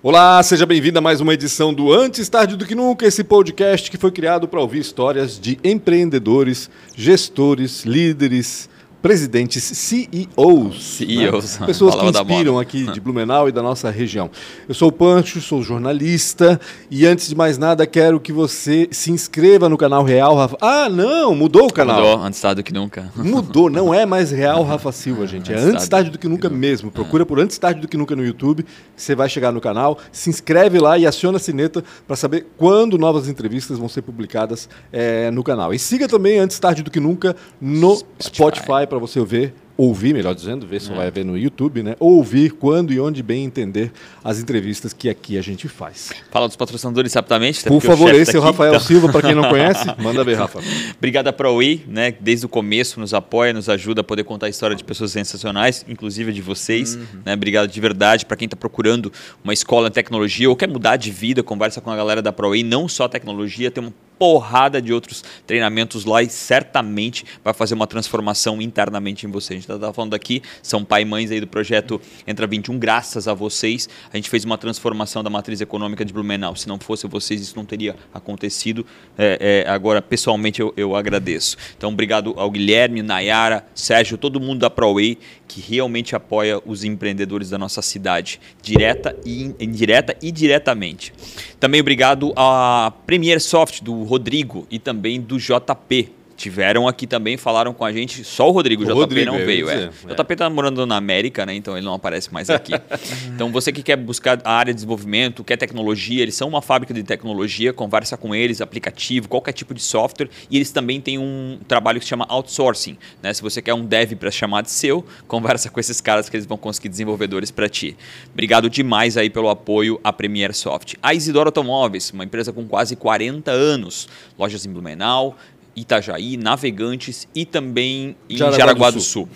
Olá, seja bem-vindo a mais uma edição do Antes Tarde do Que Nunca, esse podcast que foi criado para ouvir histórias de empreendedores, gestores, líderes, presidentes, CEOs. CEOs. Né? Pessoas que inspiram aqui de Blumenau e da nossa região. Eu sou o Pancho, sou jornalista e antes de mais nada quero que você se inscreva no canal Real Rafa. Ah, não, mudou o canal. Mudou, antes tarde do que nunca. Mudou, não é mais Real Rafa Silva, gente. É antes, antes tarde do que nunca mesmo. Procura por antes tarde do que nunca no YouTube, você vai chegar no canal, se inscreve lá e aciona a sineta para saber quando novas entrevistas vão ser publicadas é, no canal. E siga também antes tarde do que nunca no Spotify, Spotify para você ver, ouvir, melhor dizendo, ver se é. vai ver no YouTube, né? Ouvir quando e onde bem entender as entrevistas que aqui a gente faz. Fala dos patrocinadores rapidamente. Por favor, esse é o Rafael então. Silva, para quem não conhece, manda ver, Rafa. Obrigado a ProWay, né? Desde o começo nos apoia, nos ajuda a poder contar a história de pessoas sensacionais, inclusive de vocês. Uhum. Né? Obrigado de verdade para quem está procurando uma escola em tecnologia ou quer mudar de vida, conversa com a galera da ProWay, não só tecnologia, tem um porrada de outros treinamentos lá e certamente vai fazer uma transformação internamente em você. A gente está falando aqui, são pai e mães aí do projeto Entra 21, graças a vocês, a gente fez uma transformação da matriz econômica de Blumenau. Se não fosse vocês, isso não teria acontecido. É, é, agora, pessoalmente, eu, eu agradeço. Então, obrigado ao Guilherme, Nayara, Sérgio, todo mundo da ProWay que realmente apoia os empreendedores da nossa cidade, direta e indireta e diretamente. Também obrigado à Premier Soft do Rodrigo e também do JP, tiveram aqui também, falaram com a gente. Só o Rodrigo, o JP Rodrigo, não veio. É. O JP tá morando na América, né? Então ele não aparece mais aqui. então você que quer buscar a área de desenvolvimento, quer tecnologia, eles são uma fábrica de tecnologia, conversa com eles, aplicativo, qualquer tipo de software. E eles também têm um trabalho que se chama outsourcing. Né? Se você quer um dev para chamar de seu, conversa com esses caras que eles vão conseguir desenvolvedores para ti. Obrigado demais aí pelo apoio à Premier Soft. A Isidoro Automóveis, uma empresa com quase 40 anos, lojas em Blumenau, Itajaí, Navegantes e também em Jaraguá, Jaraguá do, Sul. Sul.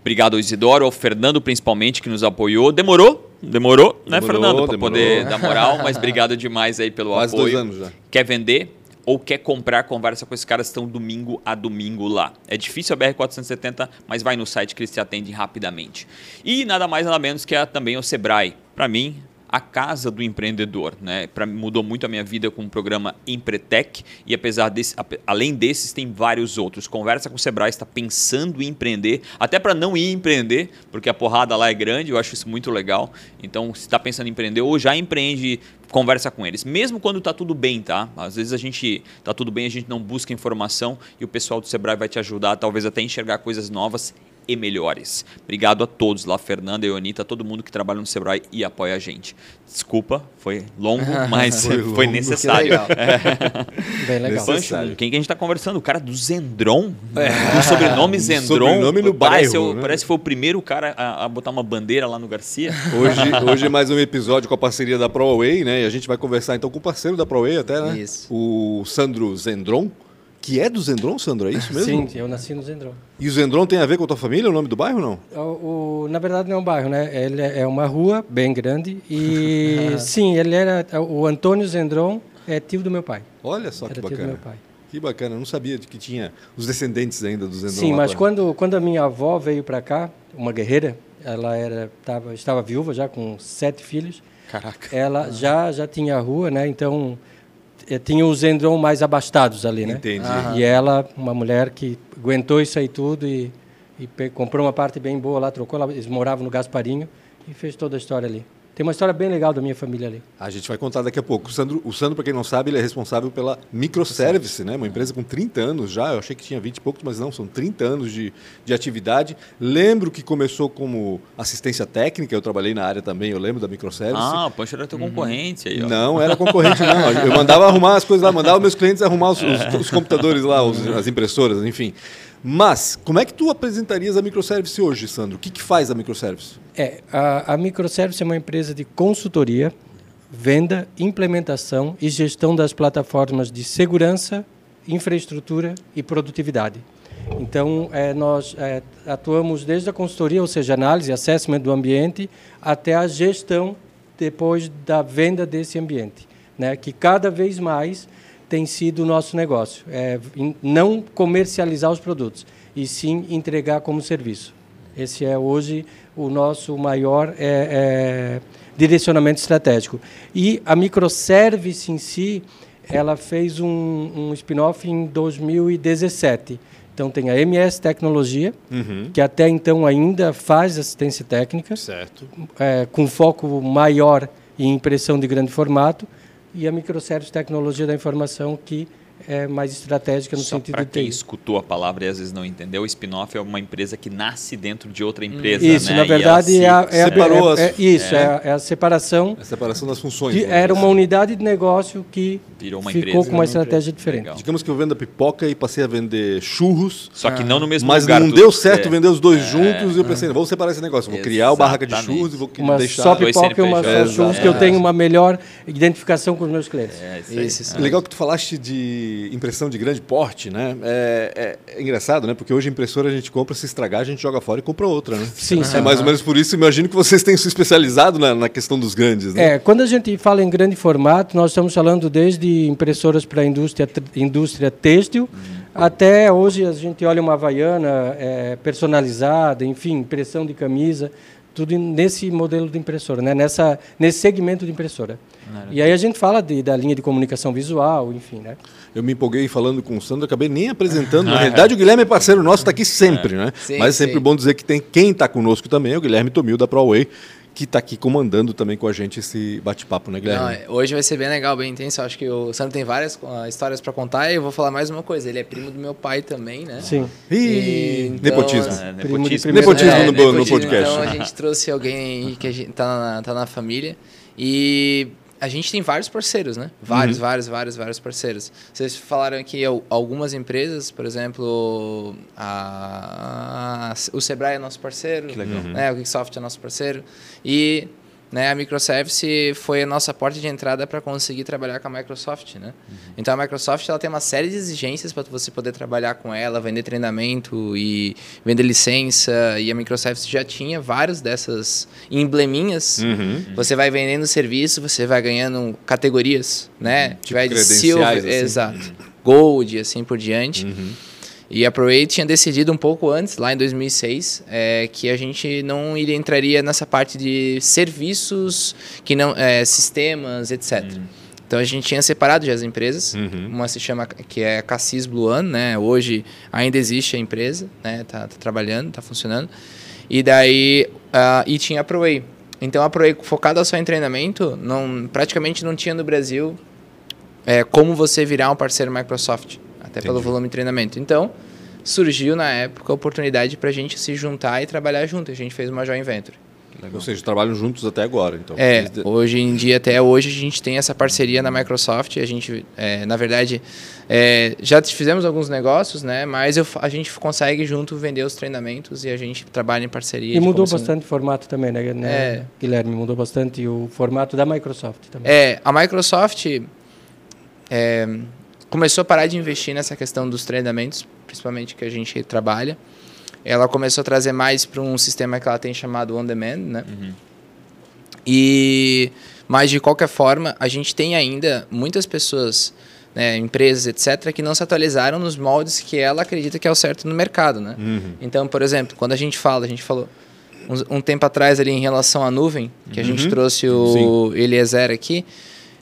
Obrigado ao Isidoro, ao Fernando principalmente, que nos apoiou. Demorou? Demorou, né, Fernando? Para poder dar moral, mas obrigado demais aí pelo Quase apoio. Dois anos já. Quer vender? ou quer comprar, conversa com esses caras, estão domingo a domingo lá. É difícil a BR-470, mas vai no site que eles te atendem rapidamente. E nada mais nada menos que também o Sebrae. Para mim, a casa do empreendedor, né? Pra, mudou muito a minha vida com o programa Empretec e apesar desse, além desses tem vários outros. Conversa com o Sebrae, está pensando em empreender, até para não ir empreender, porque a porrada lá é grande, eu acho isso muito legal. Então, se está pensando em empreender ou já empreende, conversa com eles, mesmo quando está tudo bem, tá? Às vezes a gente está tudo bem, a gente não busca informação e o pessoal do Sebrae vai te ajudar, talvez até enxergar coisas novas e melhores. Obrigado a todos lá, Fernanda, Eonita, todo mundo que trabalha no Sebrae e apoia a gente. Desculpa, foi longo, mas foi, foi necessário. Legal. É. Bem legal. Necessário. Quem que a gente está conversando? O cara do Zendron, é. do sobrenome Zendron. Sobrenome no parece, bairro, né? parece que foi o primeiro cara a, a, botar uma bandeira lá no Garcia. Hoje, hoje é mais um episódio com a parceria da ProWay, né? E a gente vai conversar então com o parceiro da ProWay até, né? Isso. O Sandro Zendron. Que é do Zendron, Sandro? É isso mesmo? Sim, eu nasci no Zendron. E o Zendron tem a ver com a tua família, o nome do bairro não? O, o na verdade não é um bairro, né? Ele é uma rua bem grande e sim, ele era o Antônio Zendron é tio do meu pai. Olha só era que bacana. Tio do meu pai. Que bacana, eu não sabia que tinha os descendentes ainda do Zendron. Sim, mas quando, quando a minha avó veio para cá, uma guerreira, ela era tava, estava viúva já com sete filhos. Caraca. Ela ah. já já tinha a rua, né? Então tinha os Endron mais abastados ali, né? Entendi. E ela, uma mulher que aguentou isso aí tudo e, e comprou uma parte bem boa lá, trocou lá, eles moravam no Gasparinho e fez toda a história ali. Tem uma história bem legal da minha família ali. A gente vai contar daqui a pouco. O Sandro, o Sandro para quem não sabe, ele é responsável pela Microservice, né? uma empresa com 30 anos já. Eu achei que tinha 20 e poucos, mas não, são 30 anos de, de atividade. Lembro que começou como assistência técnica, eu trabalhei na área também, eu lembro da Microservice. Ah, o Pancho era teu uhum. concorrente aí. Ó. Não, era concorrente não. Eu mandava arrumar as coisas lá, mandava meus clientes arrumar os, os, os computadores lá, os, as impressoras, enfim. Mas, como é que tu apresentarias a microservice hoje, Sandro? O que, que faz a microservice? É, a, a microservice é uma empresa de consultoria, venda, implementação e gestão das plataformas de segurança, infraestrutura e produtividade. Então, é, nós é, atuamos desde a consultoria, ou seja, análise, assessment do ambiente, até a gestão depois da venda desse ambiente, né? que cada vez mais tem sido o nosso negócio. É não comercializar os produtos, e sim entregar como serviço. Esse é hoje o nosso maior é, é, direcionamento estratégico. E a microservice em si, ela fez um, um spin-off em 2017. Então tem a MS Tecnologia, uhum. que até então ainda faz assistência técnica, certo. É, com foco maior em impressão de grande formato, e a Microservice Tecnologia da Informação, que é mais estratégica no Só sentido de quem escutou a palavra e às vezes não entendeu, o spin-off é uma empresa que nasce dentro de outra empresa. Isso, né? na verdade, é, a, é, separou é, é, isso, é. a, é. a separação. A separação das funções. Que era uma unidade de negócio que Virou uma ficou empresa, com uma estratégia empresa. diferente. Legal. Digamos que eu vendo a pipoca e passei a vender churros. Só que não no mesmo mas lugar. Mas não deu certo vender os dois juntos e eu pensei, vamos separar esse negócio. Vou criar o barraca de churros e vou uma deixar... Só pipoca e uma só churros, que eu tenho uma melhor identificação com os meus clientes. É, isso Legal que tu falaste de impressão de grande porte, né? É, é, é, engraçado, né? Porque hoje a impressora a gente compra, se estragar, a gente joga fora e compra outra, né? Sim, sim. É mais ou menos por isso, imagino que vocês tenham se especializado na, na questão dos grandes, né? É, quando a gente fala em grande formato, nós estamos falando desde impressoras para a indústria, indústria têxtil, hum. até hoje a gente olha uma havaiana é, personalizada, enfim, impressão de camisa tudo nesse modelo de impressora, né? Nessa, nesse segmento de impressora. E aí a gente fala de, da linha de comunicação visual, enfim, né? Eu me empolguei falando com o Sandro, acabei nem apresentando. Na realidade, o Guilherme é parceiro nosso, está aqui sempre, né? Sim, Mas é sempre sim. bom dizer que tem quem está conosco também é o Guilherme Tomil da ProWay, que está aqui comandando também com a gente esse bate-papo, né, Guilherme? Não, é, hoje vai ser bem legal, bem intenso. Acho que o Sandro tem várias uh, histórias para contar e eu vou falar mais uma coisa. Ele é primo do meu pai também, né? Sim. E, então, nepotismo. É, nepotismo. Nepotismo, é, no, nepotismo no podcast. Então a gente trouxe alguém que a gente tá na, tá na família e a gente tem vários parceiros, né? Vários, uhum. vários, vários, vários parceiros. Vocês falaram aqui algumas empresas, por exemplo, a, a, o Sebrae é nosso parceiro, né? o Geeksoft é nosso parceiro. E né, a microservice foi a nossa porta de entrada para conseguir trabalhar com a Microsoft, né? Uhum. Então a Microsoft ela tem uma série de exigências para você poder trabalhar com ela, vender treinamento e vender licença. E a Microservice já tinha vários dessas embleminhas. Uhum. Você vai vendendo serviço, você vai ganhando categorias, né? Tipo vai de silver, assim. exato, gold, assim por diante. Uhum. E a ProAid tinha decidido um pouco antes, lá em 2006, é, que a gente não iria, entraria nessa parte de serviços, que não é, sistemas, etc. Uhum. Então a gente tinha separado já as empresas. Uhum. Uma se chama que é Cassis Blue One, né? Hoje ainda existe a empresa, né? Tá, tá trabalhando, tá funcionando. E daí uh, e tinha a ProWay. Então a ProWay focada só em treinamento, não praticamente não tinha no Brasil é, como você virar um parceiro Microsoft até Entendi. pelo volume de treinamento. Então, surgiu na época a oportunidade para a gente se juntar e trabalhar junto. A gente fez uma joint venture. Legal. Ou seja, trabalham juntos até agora, então. É, hoje em dia, até hoje, a gente tem essa parceria na Microsoft. A gente, é, na verdade, é, já fizemos alguns negócios, né? Mas eu, a gente consegue junto vender os treinamentos e a gente trabalha em parceria. E mudou bastante o formato também, né, né é. Guilherme? Mudou bastante o formato da Microsoft também. É, a Microsoft... É, começou a parar de investir nessa questão dos treinamentos, principalmente que a gente trabalha. Ela começou a trazer mais para um sistema que ela tem chamado on demand, né? Uhum. E mas de qualquer forma, a gente tem ainda muitas pessoas, né, empresas, etc, que não se atualizaram nos moldes que ela acredita que é o certo no mercado, né? Uhum. Então, por exemplo, quando a gente fala, a gente falou um, um tempo atrás ali em relação à nuvem, que a gente uhum. trouxe o Sim. Eliezer aqui,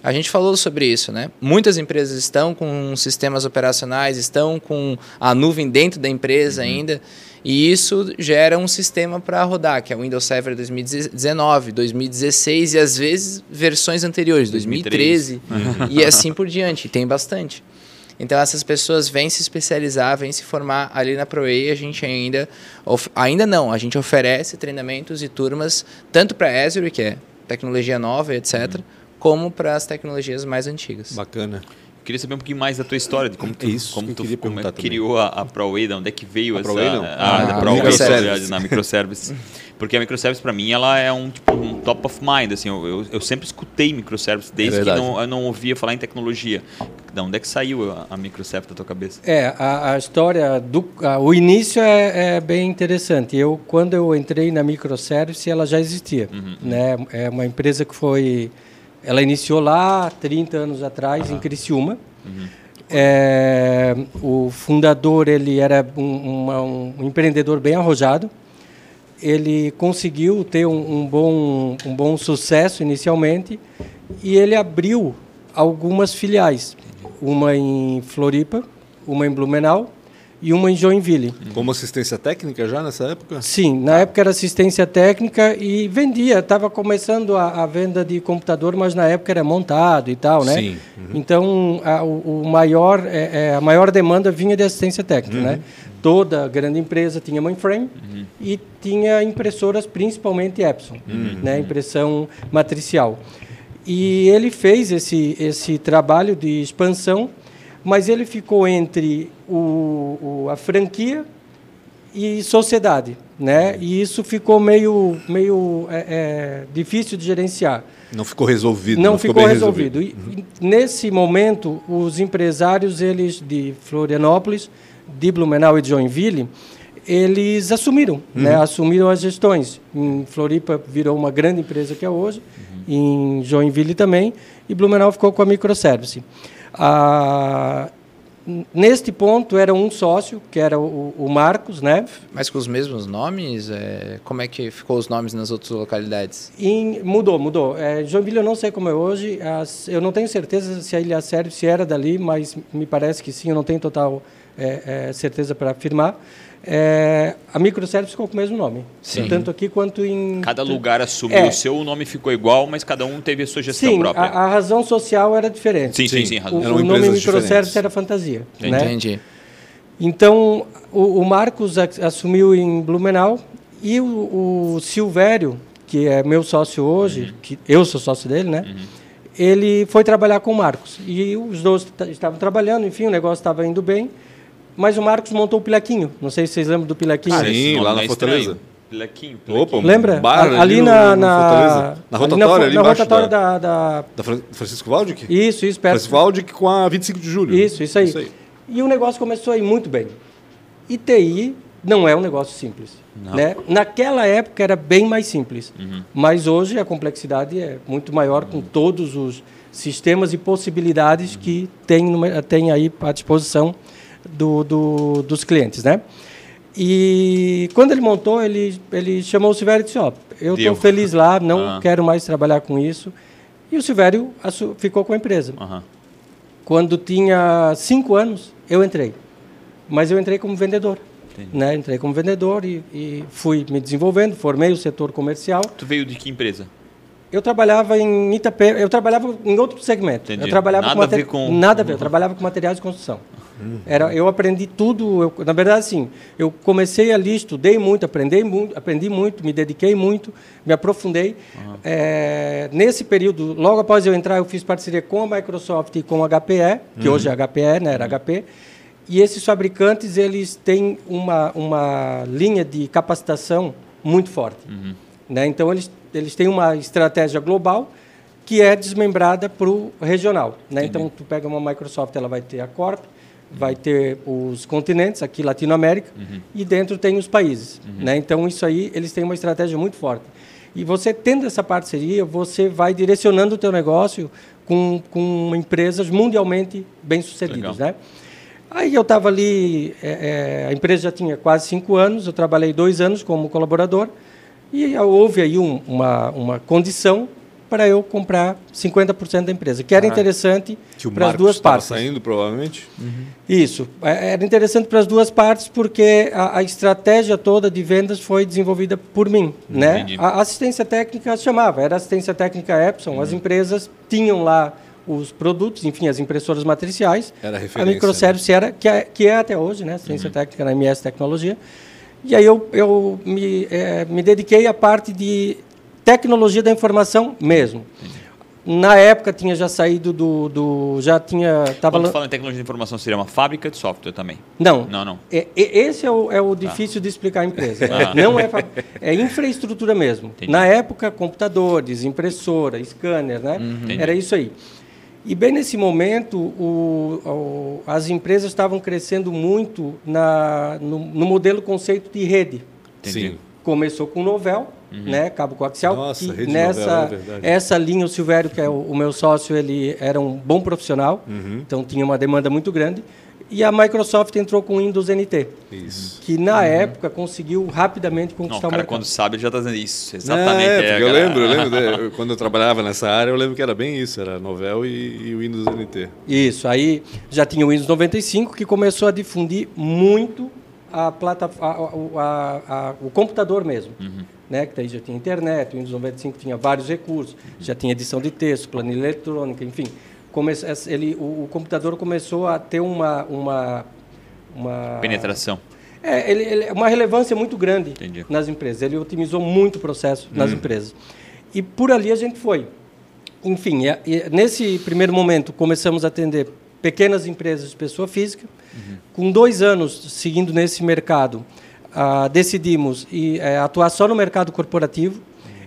a gente falou sobre isso, né? Muitas empresas estão com sistemas operacionais, estão com a nuvem dentro da empresa uhum. ainda, e isso gera um sistema para rodar, que é o Windows Server 2019, 2016 e às vezes versões anteriores, 2013 uhum. e assim por diante. Tem bastante. Então essas pessoas vêm se especializar, vêm se formar ali na ProE, a gente ainda ainda não, a gente oferece treinamentos e turmas tanto para Azure, que é tecnologia nova, etc, uhum como para as tecnologias mais antigas. Bacana. Queria saber um pouquinho mais da tua história, de como tu, Isso, como tu como é criou a, a ProWay, de onde é que veio a essa... ProWay, não. A, a, ah, a ProWay, microservice. na microservice. Porque a microservice, para mim, ela é um, tipo, um top of mind. Assim, eu, eu, eu sempre escutei microservice, desde é que não, eu não ouvia falar em tecnologia. De onde é que saiu a, a microservice da tua cabeça? É, a, a história, do, a, o início é, é, bem interessante. Eu, quando eu entrei na microservice, ela já existia. Uhum. Né? É uma empresa que foi ela iniciou lá 30 anos atrás, uhum. em Criciúma. Uhum. É, o fundador ele era um, uma, um empreendedor bem arrojado. ele conseguiu ter um, um, bom, um bom sucesso inicialmente e ele abriu algumas filiais, uma em Floripa, uma em Blumenau e uma em Joinville. Como assistência técnica já nessa época? Sim, na época era assistência técnica e vendia. Estava começando a, a, venda de computador, mas na época era montado e tal, né? Sim. Uhum. Então a, o, o, maior, é, é, a maior demanda vinha de assistência técnica, uhum. né? Toda grande empresa tinha mainframe uhum. e tinha impressoras, principalmente Epson, uhum. né? Impressão matricial. E ele fez esse esse trabalho de expansão mas ele ficou entre o, o, a franquia e sociedade, né? E isso ficou meio, meio é, é, difícil de gerenciar. Não ficou resolvido. Não, não ficou, ficou resolvido. resolvido. E, uhum. nesse momento, os empresários eles de Florianópolis, de Blumenau e de Joinville, eles assumiram, uhum. né? Assumiram as gestões. Em Floripa virou uma grande empresa que é hoje, uhum. em Joinville também, e Blumenau ficou com a microservice. Ah, neste ponto era um sócio, que era o, o Marcos, né? Mas com os mesmos nomes? É, como é que ficou os nomes nas outras localidades? Em, mudou, mudou. É, Joinville eu não sei como é hoje, as, eu não tenho certeza se a Ilha Sérvia se era dali, mas me parece que sim, eu não tenho total é, é certeza para afirmar. É, a microservice ficou com o mesmo nome. Sim. Tanto aqui quanto em. Cada lugar assumiu é. o seu, o nome ficou igual, mas cada um teve a sua gestão sim, própria. A, a razão social era diferente. Sim, sim, sim. O, o nome microservice era fantasia. Né? Entendi. Então, o, o, Marcos assumiu em Blumenau e o, o Silvério, que é meu sócio hoje, uhum. que eu sou sócio dele, né? Uhum. Ele foi trabalhar com o Marcos. E os dois estavam trabalhando, enfim, o negócio estava indo bem. Mas o Marcos montou o Pilequinho. Não sei se vocês lembram do Pilequinho. Ah, sim, lá na é Fortaleza. Pilequinho, Opa, Lembra? Bar, ali, ali na, na, na rotatória, ali, na, na rotatória da, da, da, Francisco Valdic? Isso, isso. Perto. Francisco Valdic com a 25 de julho. Isso, isso aí. isso aí. E o negócio começou a ir muito bem. E TI não é um negócio simples. Né? Naquela época era bem mais simples. Uhum. Mas hoje a complexidade é muito maior com todos os sistemas e possibilidades uhum. que tem, tem aí à disposição do, do, dos clientes, né? E quando ele montou, ele, ele chamou o Silvério e disse, ó, oh, eu estou feliz lá, não uhum. quero mais trabalhar com isso. E o Silvério ficou com a empresa. Uhum. Quando tinha cinco anos, eu entrei. Mas eu entrei como vendedor. Né? Entrei como vendedor e, e, fui me desenvolvendo, formei o setor comercial. Tu veio de que empresa? Eu trabalhava em Itapé, eu trabalhava em outro segmento. Entendi. Eu trabalhava nada com, a ver com nada a ver, eu trabalhava com materiais de construção. Era, eu aprendi tudo, eu, na verdade, assim, eu comecei ali, estudei muito, aprendi muito, aprendi muito, me dediquei muito, me aprofundei. Uhum. É, nesse período, logo após eu entrar, eu fiz parceria com a Microsoft e com a HPE, que uhum. hoje é HPE, né, era HP. E esses fabricantes, eles têm uma, uma linha de capacitação muito forte. Uhum. Né? Então, eles, eles têm uma estratégia global que é desmembrada para o regional. Né? Então, tu pega uma Microsoft, ela vai ter a Corp, vai ter os continentes, aqui Latinoamérica, uhum. e dentro tem os países. Uhum. Né? Então, isso aí, eles têm uma estratégia muito forte. E você tendo essa parceria, você vai direcionando o teu negócio com, com empresas mundialmente bem-sucedidas. Né? Aí eu estava ali, é, é, a empresa já tinha quase cinco anos, eu trabalhei dois anos como colaborador, e houve aí um, uma, uma condição para eu comprar 50% da empresa, que era ah, interessante para as duas partes. saindo, provavelmente? Uhum. Isso. É, era interessante para as duas partes, porque a, a, estratégia toda de vendas foi desenvolvida por mim. Né? A assistência técnica chamava, era assistência técnica Epson, uhum. as empresas tinham lá os produtos, enfim, as impressoras matriciais. Era a A microservice né? era, que é, que é até hoje, né? Assistência uhum. técnica na MS Tecnologia. E aí eu, eu me, é, me dediquei à parte de tecnologia da informação mesmo. Na época tinha já saído do, do já tinha tava Quando fala em tecnologia de informação seria uma fábrica de software também? Não, não, não. É, esse é o, é o tá. difícil de explicar a empresa. Ah. Não é é infraestrutura mesmo. Entendi. Na época computadores, impressora, scanner, né? Uhum. Era isso aí. E bem nesse momento, o, o, as empresas estavam crescendo muito na, no, no modelo conceito de rede. Entendi. Sim. Começou com o Novel, uhum. né, cabo coaxial. Nossa, rede nessa novel, é essa linha o Silvério, que é o, o, meu sócio, ele era um bom profissional, uhum. então tinha uma demanda muito grande. e a Microsoft entrou com o Windows NT. Isso. Que na uhum. época conseguiu rapidamente conquistar Não, o cara o mercado. quando sabe ele já está dizendo isso. Exatamente. É, é, eu lembro, eu lembro de, quando eu trabalhava nessa área, eu lembro que era bem isso, era Novel e, e o Windows NT. Isso, aí já tinha o Windows 95 que começou a difundir muito a plata, a, a, a, o computador mesmo. Uhum. Né, que daí já tinha internet, o Windows 95 tinha vários recursos, já tinha edição de texto, planilha eletrônica, enfim. Come, ele, o, o computador começou a ter uma, uma uma penetração. É, ele, ele, uma relevância muito grande Entendi. nas empresas. Ele otimizou muito o processo nas hum. empresas. E por ali a gente foi. Enfim, é, é, nesse primeiro momento começamos a atender pequenas empresas de pessoa física. Uhum. Com dois anos seguindo nesse mercado, uh, decidimos ir, é, atuar só no mercado corporativo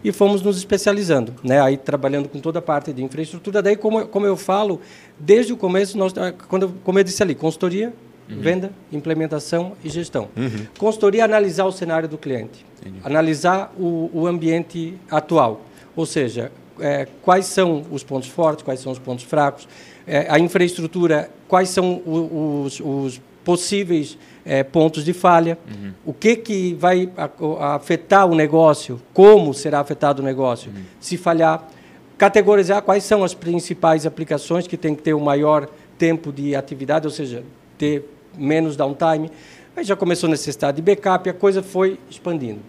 e fomos nos especializando, né? Aí trabalhando com toda a parte de infraestrutura. Daí, como, como eu falo, desde o começo, nós, quando, como eu disse ali, consultoria, Uhum. Venda, implementação e gestão. Uhum. Consultoria analisar o cenário do cliente, Entendi. analisar o, o, ambiente atual, ou seja, é, quais são os pontos fortes, quais são os pontos fracos, é, a infraestrutura, quais são os, os possíveis é, pontos de falha, uhum. o que, que vai afetar o negócio, como será afetado o negócio, uhum. se falhar, categorizar quais são as principais aplicações que tem que ter o maior tempo de atividade, ou seja, ter menos downtime. Aí já começou a necessidade de backup e a coisa foi expandindo.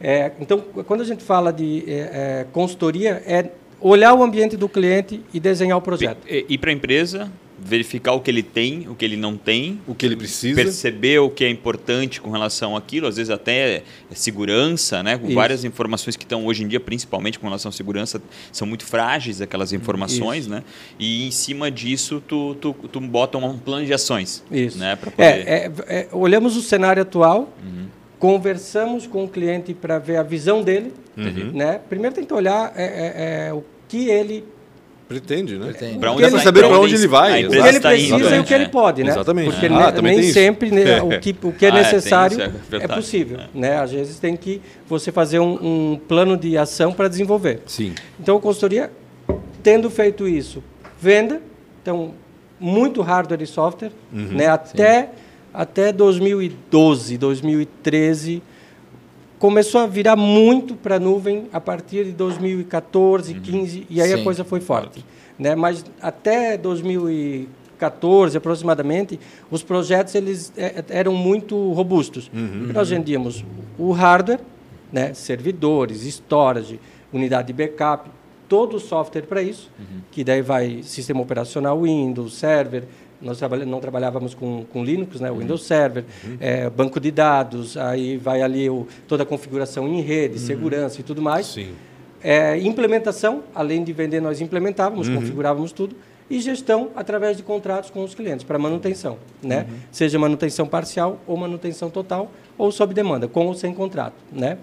É, então, quando a gente fala de é, é, consultoria, é olhar o ambiente do cliente e desenhar o projeto. E, e para a empresa, verificar o que ele tem, o que ele não tem, o que ele precisa, perceber o que é importante com relação àquilo, às vezes até é segurança, né? Com várias informações que estão hoje em dia, principalmente com relação à segurança, são muito frágeis aquelas informações, Isso. né? E em cima disso tu, tu, tu bota um plano de ações, Isso. né? Poder... É, é, é, olhamos o cenário atual. Uhum. Conversamos com o cliente para ver a visão dele. Uhum. Né? Primeiro tem que olhar é, é, é o que ele Pretende, né? Pretende. Pra onde Dá para saber para onde ele vai. O que ele precisa indo, e o que ele pode, né? Exatamente. Porque ah, nem sempre né, o, que, o que é ah, necessário é, é, possível. É. Né? Às vezes tem que você fazer um, um plano de ação para desenvolver. Sim. Então, a consultoria, tendo feito isso, venda, então, muito hardware e software, uhum, né? até, até 2012, 2013 começou a virar muito para a nuvem a partir de 2014, uhum. 15 e aí Sim. a coisa foi forte, né? Mas até 2014 aproximadamente, os projetos eles é, eram muito robustos. Uhum. Nós vendíamos o hardware, né? Servidores, storage, unidade de backup, todo o software para isso, uhum. que daí vai sistema operacional Windows, server, nós não trabalhávamos com, com Linux, né, o uhum. Windows Server, uhum. é, banco de dados, aí vai ali o, toda a configuração em rede, uhum. segurança e tudo mais. Sim. É, implementação, além de vender, nós implementávamos, uhum. configurávamos tudo. E gestão através de contratos com os clientes para manutenção, né? Uhum. Seja manutenção parcial ou manutenção total ou sob demanda, com ou sem contrato, né?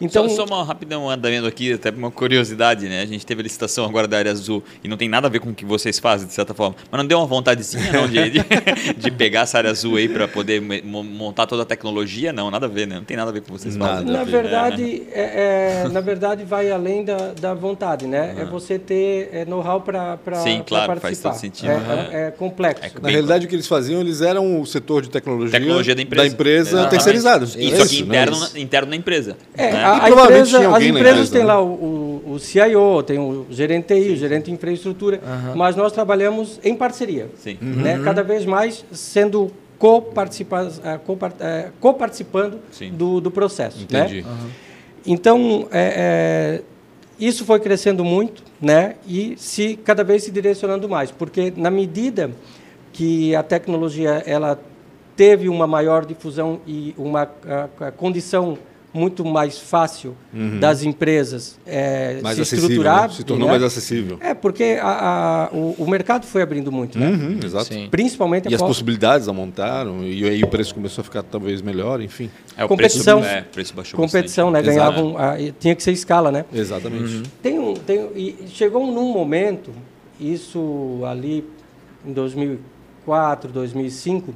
Então, só, só uma rápida um andamento aqui, até uma curiosidade, né? A gente teve a licitação agora da área azul e não tem nada a ver com o que vocês fazem, de certa forma. Mas não deu uma vontadezinha, não, de, de, de pegar essa área azul aí para poder montar toda a tecnologia? Não, nada a ver, né? Não tem nada a ver com o que vocês nada fazem. Na verdade, é, é, na verdade, vai além da, da vontade, né? É você ter é, know-how para participar. Sim, claro, faz todo sentido. É, é, é complexo. Na realidade, o que eles faziam, eles eram o setor de tecnologia, tecnologia da empresa, da empresa terceirizados. Isso, isso aqui interno, interno na empresa. É, né? A, a empresa, as empresas têm lá o, o, o, CIO, tem o gerente TI, o gerente de infraestrutura, uhum. mas nós trabalhamos em parceria. Sim. Né? Uhum. Cada vez mais sendo co-participando eh, co eh, do, do processo. Né? Entendi. Né? Uhum. Então, é, é, isso foi crescendo muito né? e se cada vez se direcionando mais, porque na medida que a tecnologia ela teve uma maior difusão e uma a, a condição muito mais fácil uhum. das empresas é, mais se estruturar. Né? Se tornou né? mais acessível. É, porque a, a, o, o, mercado foi abrindo muito, né? Uhum, exato. Sim. Principalmente E as possibilidades aumentaram, e aí o preço começou a ficar talvez melhor, enfim. É, o competição, preço, é, preço baixou competição, bastante. né? Ganhavam, a, tinha que ser escala, né? Exatamente. Uhum. Tem um, tem, e chegou num momento, isso ali em 2004, 2005,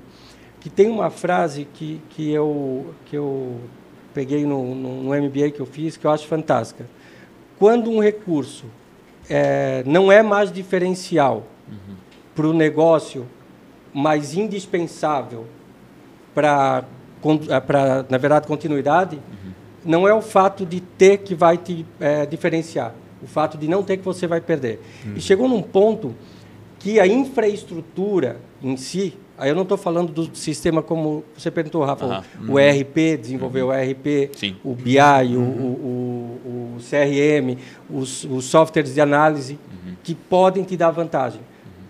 que tem uma frase que, que, eu, que eu peguei no, no, no, MBA que eu fiz, que eu acho fantástica. Quando um recurso é, não é mais diferencial uhum. para o negócio mais indispensável para, para na verdade, continuidade, uhum. não é o fato de ter que vai te é, diferenciar, o fato de não ter que você vai perder. Uhum. E chegou num ponto que a infraestrutura em si, aí eu não estou falando do sistema como você perguntou, Rafa, uhum. o ERP, desenvolver uhum. o ERP, Sim. o BI, uhum. o, o, o, CRM, os, os softwares de análise, uhum. que podem te dar vantagem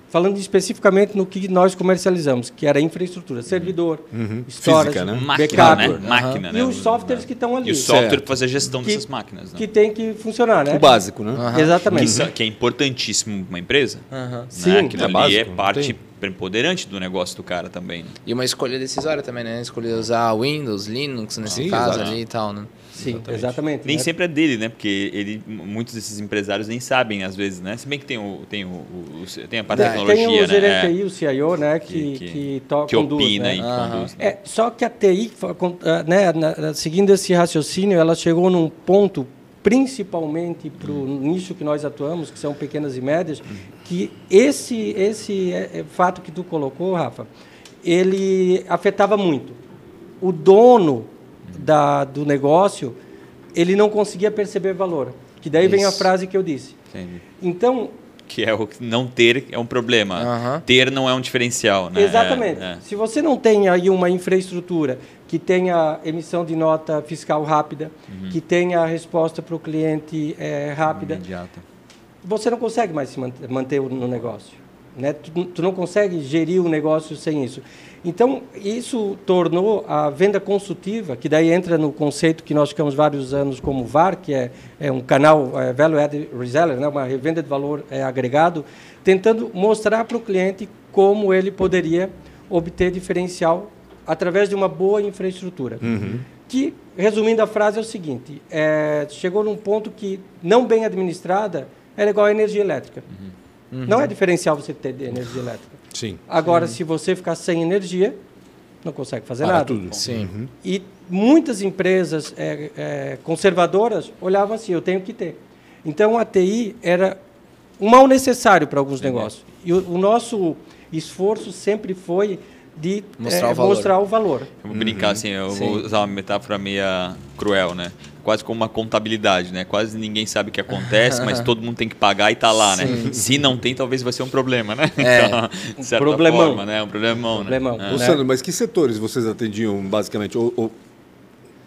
falando especificamente no que nós comercializamos, que era infraestrutura, servidor, uhum. storage, Física, né? máquina, né? máquina, né? E os softwares que estão ali. E o software para fazer a gestão que, dessas máquinas. Né? Que tem que funcionar, né? O básico, né? Uhum. Exatamente. Que, que, é importantíssimo uma empresa. Uhum. Né? Sim. Aquilo é ali básico, é parte preponderante do negócio do cara também. Né? E uma escolha decisória também, né? Escolher usar Windows, Linux nesse Sim, caso exatamente. ali e tal, né? Sim, exatamente. exatamente nem né? sempre é dele, né? Porque ele, muitos desses empresários nem sabem, às vezes, né? Se bem que tem, o, tem, o, o tem a parte da tecnologia, Tem o né? aí, o CIO, né? Que, que, que, to, que conduz, opina né? e uhum. conduz. Né? É, só que a TI, ah, né, seguindo esse raciocínio, ela chegou num ponto principalmente para o nicho que nós atuamos, que são pequenas e médias, que esse, esse é, é, fato que tu colocou, Rafa, ele afetava muito. O dono da, do negócio, ele não conseguia perceber valor. Que daí Isso. vem a frase que eu disse. Entendi. Então, que é o não ter é um problema. Uhum. Ter não é um diferencial. Né? Exatamente. É, é. Se você não tem aí uma infraestrutura que tenha emissão de nota fiscal rápida, uhum. que tenha a resposta para o cliente é, rápida, Imediata. Você não consegue mais se manter, manter no negócio. Né? Tu, tu, não consegue gerir o negócio sem isso. Então, isso tornou a venda consultiva, que daí entra no conceito que nós ficamos vários anos como VAR, que é, é um canal é, Value Added Reseller, né? uma revenda de valor é, agregado, tentando mostrar para o cliente como ele poderia obter diferencial através de uma boa infraestrutura. Uhum. Que, resumindo a frase, é o seguinte: é, chegou num ponto que, não bem administrada, era igual à energia elétrica. Uhum. Uhum. Não é diferencial você ter energia elétrica. Sim. Agora, se você ficar sem energia, não consegue fazer Para nada. tudo. Sim. Uhum. E muitas empresas é, é, conservadoras olhavam assim: eu tenho que ter. Então, a TI era um mal necessário para alguns negócios. E o, o nosso esforço sempre foi de mostrar, é, o, valor. mostrar o valor. Eu vou brincar uhum. assim, eu Sim. vou usar uma metáfora meia cruel, né? Quase como uma contabilidade, né? Quase ninguém sabe o que acontece, mas todo mundo tem que pagar e tá lá, né? Sim. né? Se não tem, talvez vai ser um problema, né? É. Então, certa problemão. forma, né? Um problemão, problemão. né? Sandro, mas que setores vocês atendiam basicamente? Ou, ou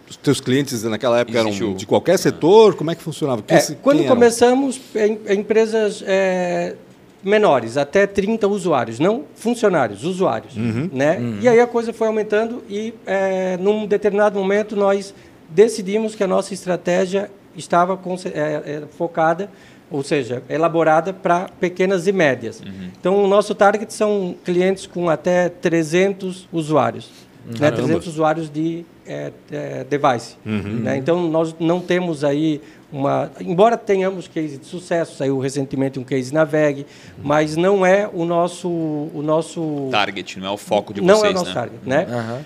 os teus clientes naquela época Existiu. eram de qualquer setor? Como é que funcionava? É, quando começamos, empresas é, menores, até 30 usuários, não funcionários, usuários. Uhum. Né? Uhum. E aí a coisa foi aumentando e, é, num determinado momento, nós decidimos que a nossa estratégia estava é, é, focada, ou seja, elaborada para pequenas e médias. Uhum. Então, o nosso target são clientes com até 300 usuários. Né? 300 usuários de é, é, device. Uhum. Né? Então, nós não temos aí uma, embora tenhamos case de sucesso, saiu recentemente um case na VEG, mas não é o nosso o nosso target, não é o foco de não vocês, Não é o nosso né? target, né? Uhum.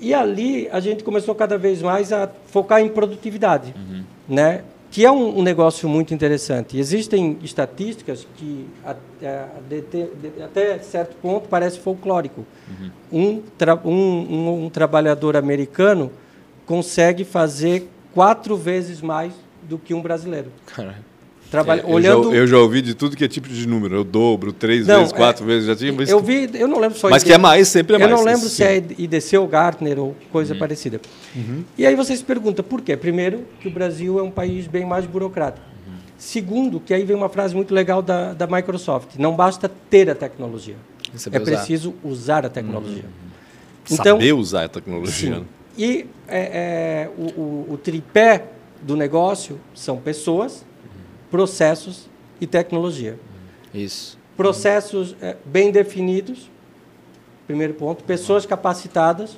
E ali a gente começou cada vez mais a focar em produtividade, uhum. né? Que é um, um, negócio muito interessante. Existem estatísticas que até certo ponto parece folclórico. Uhum. Um, um, um, um trabalhador americano consegue fazer quatro vezes mais do que um brasileiro. Caralho. Trabalha, é, olhando... eu, já, eu já ouvi de tudo que é tipo de número. Eu dobro, três não, vezes, quatro é, vezes, já tinha. Mas... Eu vi, eu não lembro só. Mas que é mais, sempre é mais. Eu não lembro se é IDC ou Gartner ou coisa uhum. parecida. Uhum. E aí você se pergunta por quê? Primeiro, que o Brasil é um país bem mais burocrático. Uhum. Segundo, que aí vem uma frase muito legal da, da Microsoft: não basta ter a tecnologia, é preciso usar a tecnologia. Uhum. Então, Saber usar a tecnologia. Sim. E é, é, o, o, o tripé do negócio são pessoas, processos e tecnologia. Isso. Processos é, bem definidos, primeiro ponto, pessoas capacitadas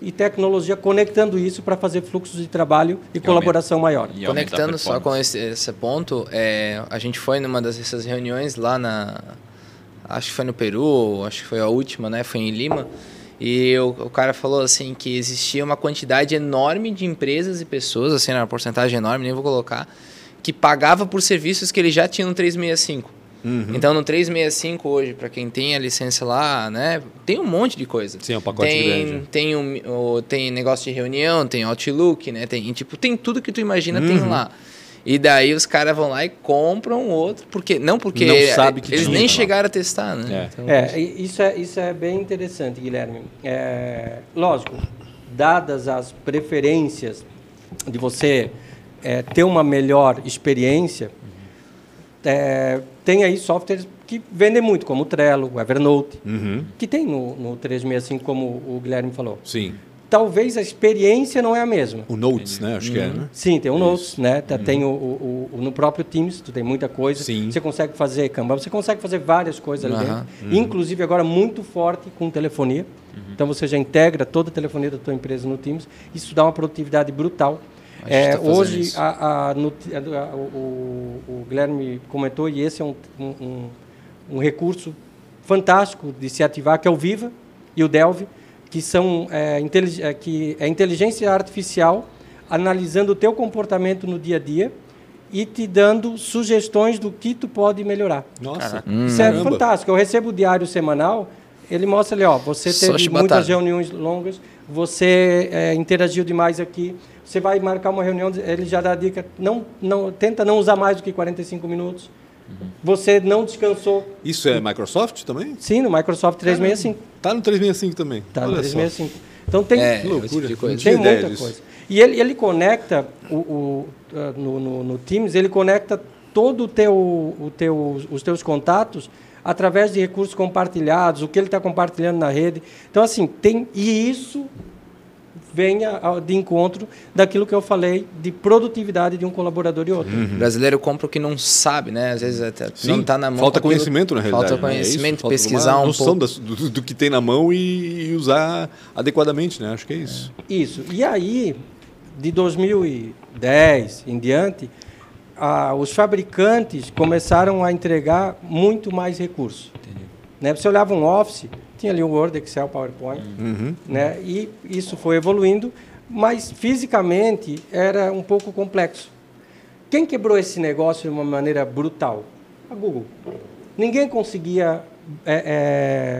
e tecnologia conectando isso para fazer fluxos de trabalho e, e colaboração aumenta, maior. E Conectando só com esse, esse ponto, é, a gente foi numa dessas reuniões lá na. Acho que foi no Peru, acho que foi a última, né? Foi em Lima. E o, o, cara falou assim que existia uma quantidade enorme de empresas e pessoas, assim, uma porcentagem enorme, nem vou colocar, que pagava por serviços que ele já tinha no 365. Uhum. Então no 365 hoje, para quem tem a licença lá, né, tem um monte de coisa. Sim, é um pacote tem, grande. Tem, um, tem negócio de reunião, tem Outlook, né? Tem, tipo, tem tudo que tu imagina uhum. tem lá. E daí os caras vão lá e compram outro, porque não porque não sabe que eles tinha, nem não. chegaram a testar, né? É. Então, é, isso é isso é bem interessante, Guilherme. É, lógico, dadas as preferências de você é, ter uma melhor experiência, é, tem aí softwares que vendem muito, como o Trello, o Evernote, uhum. que tem no, no 365, como o Guilherme falou. Sim. Talvez a experiência não é a mesma. O Notes, né? Acho que é, né? Sim, tem o Notes, né? Uhum. Tem o, o, o, no próprio Teams, tu tem muita coisa. Sim. Você consegue fazer Kanban, você consegue fazer várias coisas ali dentro. Uhum. Inclusive agora muito forte com telefonia. Uhum. Então você já integra toda a telefonia da tua empresa no Teams. Isso dá uma produtividade brutal. É, tá hoje, a, a, no, a, o, o, Guilherme comentou, e esse é um, um, um, recurso fantástico de se ativar, que é o Viva e o Delve, que, são, é, é, que é inteligência artificial analisando o teu comportamento no dia a dia e te dando sugestões do que tu pode melhorar. Nossa, Isso é fantástico. Eu recebo o diário semanal, ele mostra ali, ó, você teve muitas reuniões longas, você é, interagiu demais aqui, você vai marcar uma reunião, ele já dá a dica, não, não, tenta não usar mais do que 45 minutos. Uhum. Você não descansou. Isso é Microsoft também? Sim, no Microsoft 365. Está no 365 também. Está no 365. Só. Então tem, é, loucura, tipo coisa. tem muita disso. coisa. E ele, ele conecta o, o uh, no, no, no, Teams, ele conecta todo o teu, o teu, os teus contatos através de recursos compartilhados, o que ele está compartilhando na rede. Então assim tem e isso venha de encontro daquilo que eu falei de produtividade de um colaborador e outro. Uhum. O brasileiro compra o que não sabe, né? Às vezes até Sim, não está na mão. Falta conhecimento na realidade. Falta conhecimento, né? é pesquisar falta um noção pouco. do, do, que tem na mão e, usar adequadamente, né? Acho que é isso. É. Isso. E aí, de 2010 em diante, ah, os fabricantes começaram a entregar muito mais recursos. Né? Você olhava um Office, tinha ali o Word, Excel, PowerPoint, uhum. né? E isso foi evoluindo, mas fisicamente era um pouco complexo. Quem quebrou esse negócio de uma maneira brutal? A Google. Ninguém conseguia é,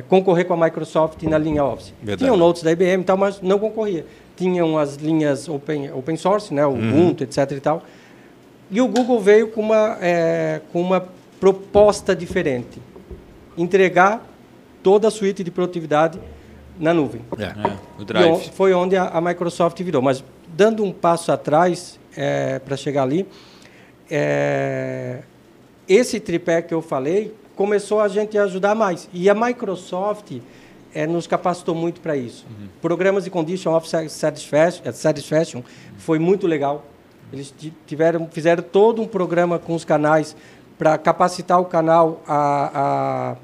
é, concorrer com a Microsoft na linha Office. Verdade. Tinham notes da IBM e tal, mas não concorria. Tinham as linhas open, open source, né, o uhum. Ubuntu, etc. E, tal. e o Google veio com uma, é, com uma proposta diferente. Entregar toda a suíte de produtividade na nuvem. É. É, o Drive. foi onde a, a, Microsoft virou. Mas dando um passo atrás é, para chegar ali, é, esse tripé que eu falei começou a gente a ajudar mais. E a Microsoft é, nos capacitou muito para isso. Uhum. Programas de Condition of Satisfaction, Satisfaction foi muito legal. Eles tiveram, fizeram todo um programa com os canais para capacitar o canal a, a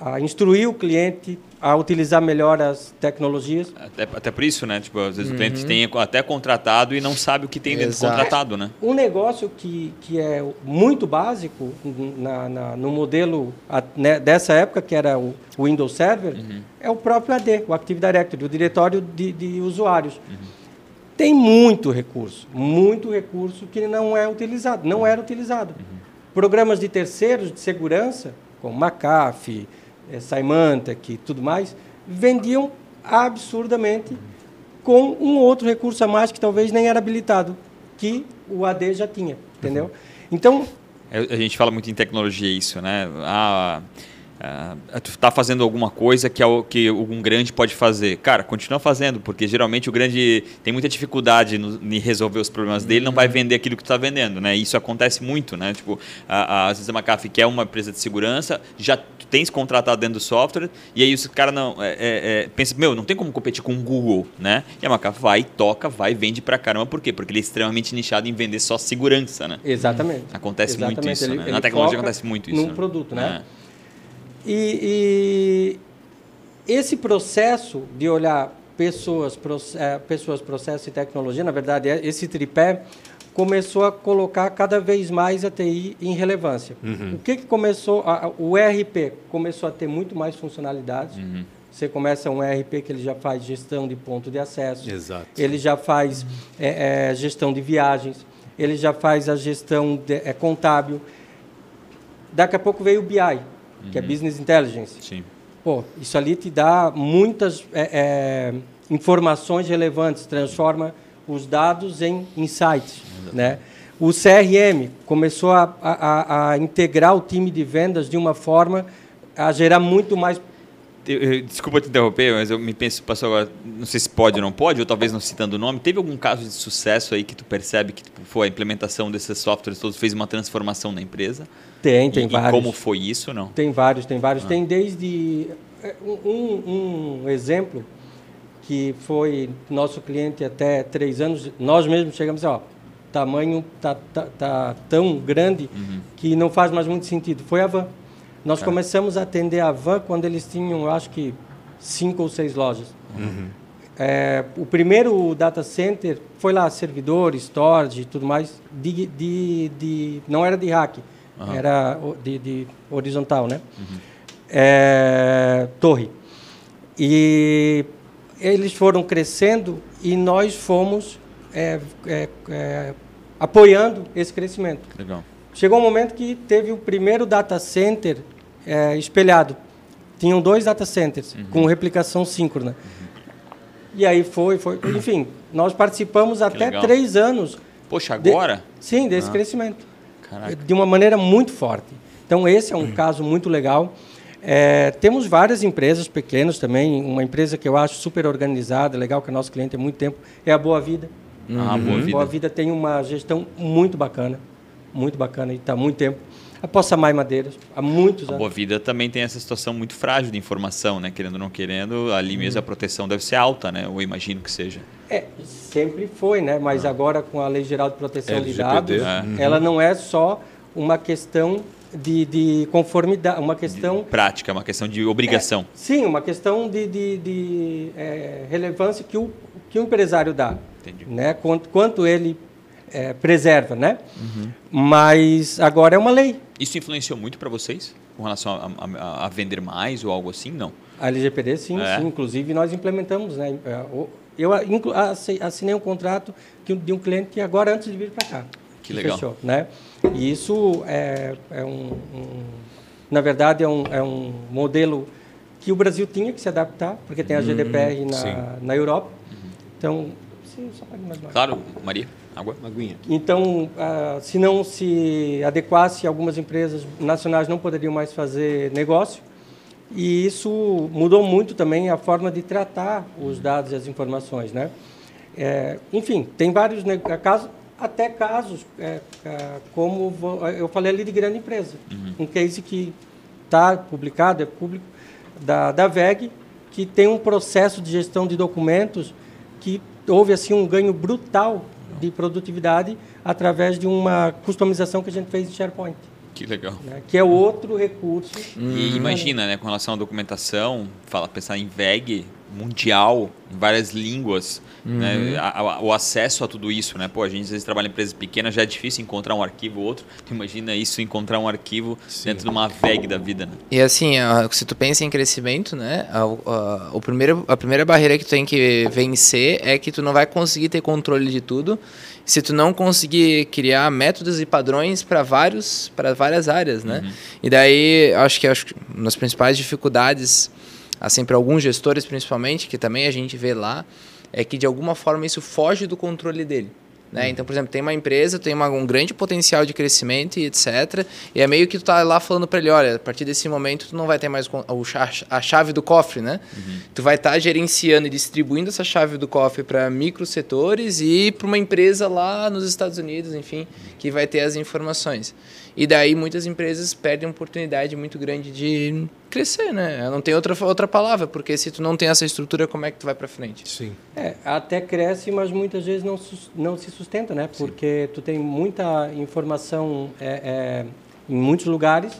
a instruir o cliente a utilizar melhor as tecnologias. Até, até por isso, né? Tipo, às vezes uhum. o cliente uhum. tem até contratado e não sabe o que tem dentro Exato. do contratado, né? Um negócio que, que é muito básico na, na no modelo né, dessa época, que era o Windows Server, uhum. é o próprio AD, o Active Directory, o diretório de, de usuários. Uhum. Tem muito recurso, muito recurso que não é utilizado, não era utilizado. Uhum. Programas de terceiros de segurança, como McAfee, é, Symantec e tudo mais, vendiam absurdamente com um outro recurso a mais que talvez nem era habilitado, que o AD já tinha, entendeu? Uhum. Então... É, a gente fala muito em tecnologia isso, né? Ah, Uh, tu está fazendo alguma coisa que, é o, que um grande pode fazer. Cara, continua fazendo, porque geralmente o grande tem muita dificuldade no, em resolver os problemas dele, não vai uhum. vender aquilo que tu está vendendo, né? Isso acontece muito, né? Tipo, a, a, às vezes a McAfee quer uma empresa de segurança, já tens contratado dentro do software, e aí os cara não é, é, é, pensa, meu, não tem como competir com o Google, né? E a McAfee vai, toca, vai, vende pra caramba. Por quê? Porque ele é extremamente nichado em vender só segurança, né? Exatamente. Acontece Exatamente. muito isso, ele, né? Ele Na tecnologia acontece muito isso. Num né? produto, né? É. E, e esse processo de olhar pessoas, é, pessoas, processo e tecnologia, na verdade, é, esse tripé começou a colocar cada vez mais a TI em relevância. Uhum. O que, que começou? A, o ERP começou a ter muito mais funcionalidades. Uhum. Você começa um ERP que ele já faz gestão de ponto de acesso. Exato. Ele já faz é, é, gestão de viagens. Ele já faz a gestão de, é, contábil Daqui a pouco veio o BI, uhum. que é. Business Intelligence. Sim. Pô, isso ali te dá muitas é, é, informações relevantes, transforma os dados em insights, né? O CRM começou a, a, a, integrar o time de vendas de uma forma a gerar muito mais. Desculpa te interromper, mas eu me penso, passou agora, não sei se pode ou não pode, ou talvez não citando o nome. Teve algum caso de sucesso aí que tu percebe que tipo, foi a implementação desses softwares todos fez uma transformação na empresa? Tem, tem e, vários. E como foi isso, não? Tem vários, tem vários. Ah. Tem desde é, um, um exemplo que foi nosso cliente até três anos. Nós mesmos chegamos a ó, tamanho tá, tá, tá tão grande uhum. que não faz mais muito sentido. Foi a Van. Nós começamos a atender a Van quando eles tinham, acho que, cinco ou seis lojas. Uhum. É, o primeiro data center foi lá, servidor, storage e tudo mais, de, de, de, não era de rack, uhum. era de, de, horizontal, né? Uhum. É, torre. E eles foram crescendo e nós fomos é, é, é, apoiando esse crescimento. Legal. Chegou um momento que teve o primeiro data center é, espelhado. Tinham dois data centers uhum. com replicação síncrona. Uhum. E aí foi, foi. Enfim, nós participamos que até legal. três anos. Poxa, agora? De, sim, desse ah. crescimento. Caraca. De uma maneira muito forte. Então, esse é um uhum. caso muito legal. É, temos várias empresas pequenas também. Uma empresa que eu acho super organizada, legal, que é nosso cliente há muito tempo, é a Boa Vida. Ah, uhum. Boa Vida. Boa Vida tem uma gestão muito bacana, muito bacana, e está há muito tempo. A Possamai Madeiras, há muitos anos. A Boa Vida também tem essa situação muito frágil de informação, né? Querendo ou não querendo, ali uhum. mesmo a proteção deve ser alta, né? Eu imagino que seja. É, sempre foi, né? Mas ah. agora com a Lei Geral de Proteção LGPD. de Dados, uhum. ela não é só uma questão de, de conformidade, uma questão... De prática, uma questão de obrigação. É, sim, uma questão de, de, de é, relevância que o, que o empresário dá. Entendi. Né? Quanto, quanto ele é, preserva, né? Uhum. Mas agora é uma lei. Isso influenciou muito para vocês com relação a, a, a, vender mais ou algo assim, não? A LGPD, sim, é. sim. Inclusive nós implementamos, né? É, eu assinei um contrato de um cliente que agora antes de vir para cá. Que legal. Fechou, né? E isso é, é um, um, na verdade, é um, é um modelo que o Brasil tinha que se adaptar, porque tem a GDPR uhum, na, na Europa. Uhum. Então, sim, só mais Claro, Maria, água. Aguinha. Então, uh, se não se adequasse, algumas empresas nacionais não poderiam mais fazer negócio. E isso mudou muito também a forma de tratar os dados e as informações, né? É, enfim, tem vários casos, até casos é, é, como eu falei ali de grande empresa. Uhum. Um case que está publicado, é público, da, da VEG, que tem um processo de gestão de documentos que houve assim um ganho brutal de produtividade através de uma customização que a gente fez em SharePoint. Que legal. Né? Que é outro recurso. E imagina, né, com relação à documentação, fala, pensar em VEG mundial, em várias línguas, né? uhum. né? A, a, o acesso a tudo isso, né? Pô, a gente às vezes trabalha em empresas pequenas, já é difícil encontrar um arquivo ou outro. Imagina isso, encontrar um arquivo Sim. dentro de uma VEG da vida, né? E assim, se tu pensa em crescimento, né? A, a, o primeiro, a primeira barreira que tu tem que vencer é que tu não vai conseguir ter controle de tudo se tu não conseguir criar métodos e padrões para vários para várias áreas, né? Uhum. E daí acho que acho que uma das principais dificuldades assim para alguns gestores principalmente que também a gente vê lá é que de alguma forma isso foge do controle dele. Né? Uhum. Então, por exemplo, tem uma empresa, tem uma, um grande potencial de crescimento e etc. E é meio que tu tá lá falando para ele, olha, a partir desse momento tu não vai ter mais o, a chave do cofre, né? Uhum. Tu vai estar tá gerenciando e distribuindo essa chave do cofre para microsetores e para uma empresa lá nos Estados Unidos, enfim, que vai ter as informações. E daí muitas empresas perdem uma oportunidade muito grande de crescer, né? Não tem outra, outra palavra, porque se tu não tem essa estrutura, como é que tu vai para frente? Sim. É, até cresce, mas muitas vezes não, não se sustenta, né? Porque Sim. tu tem muita informação é, é, em muitos lugares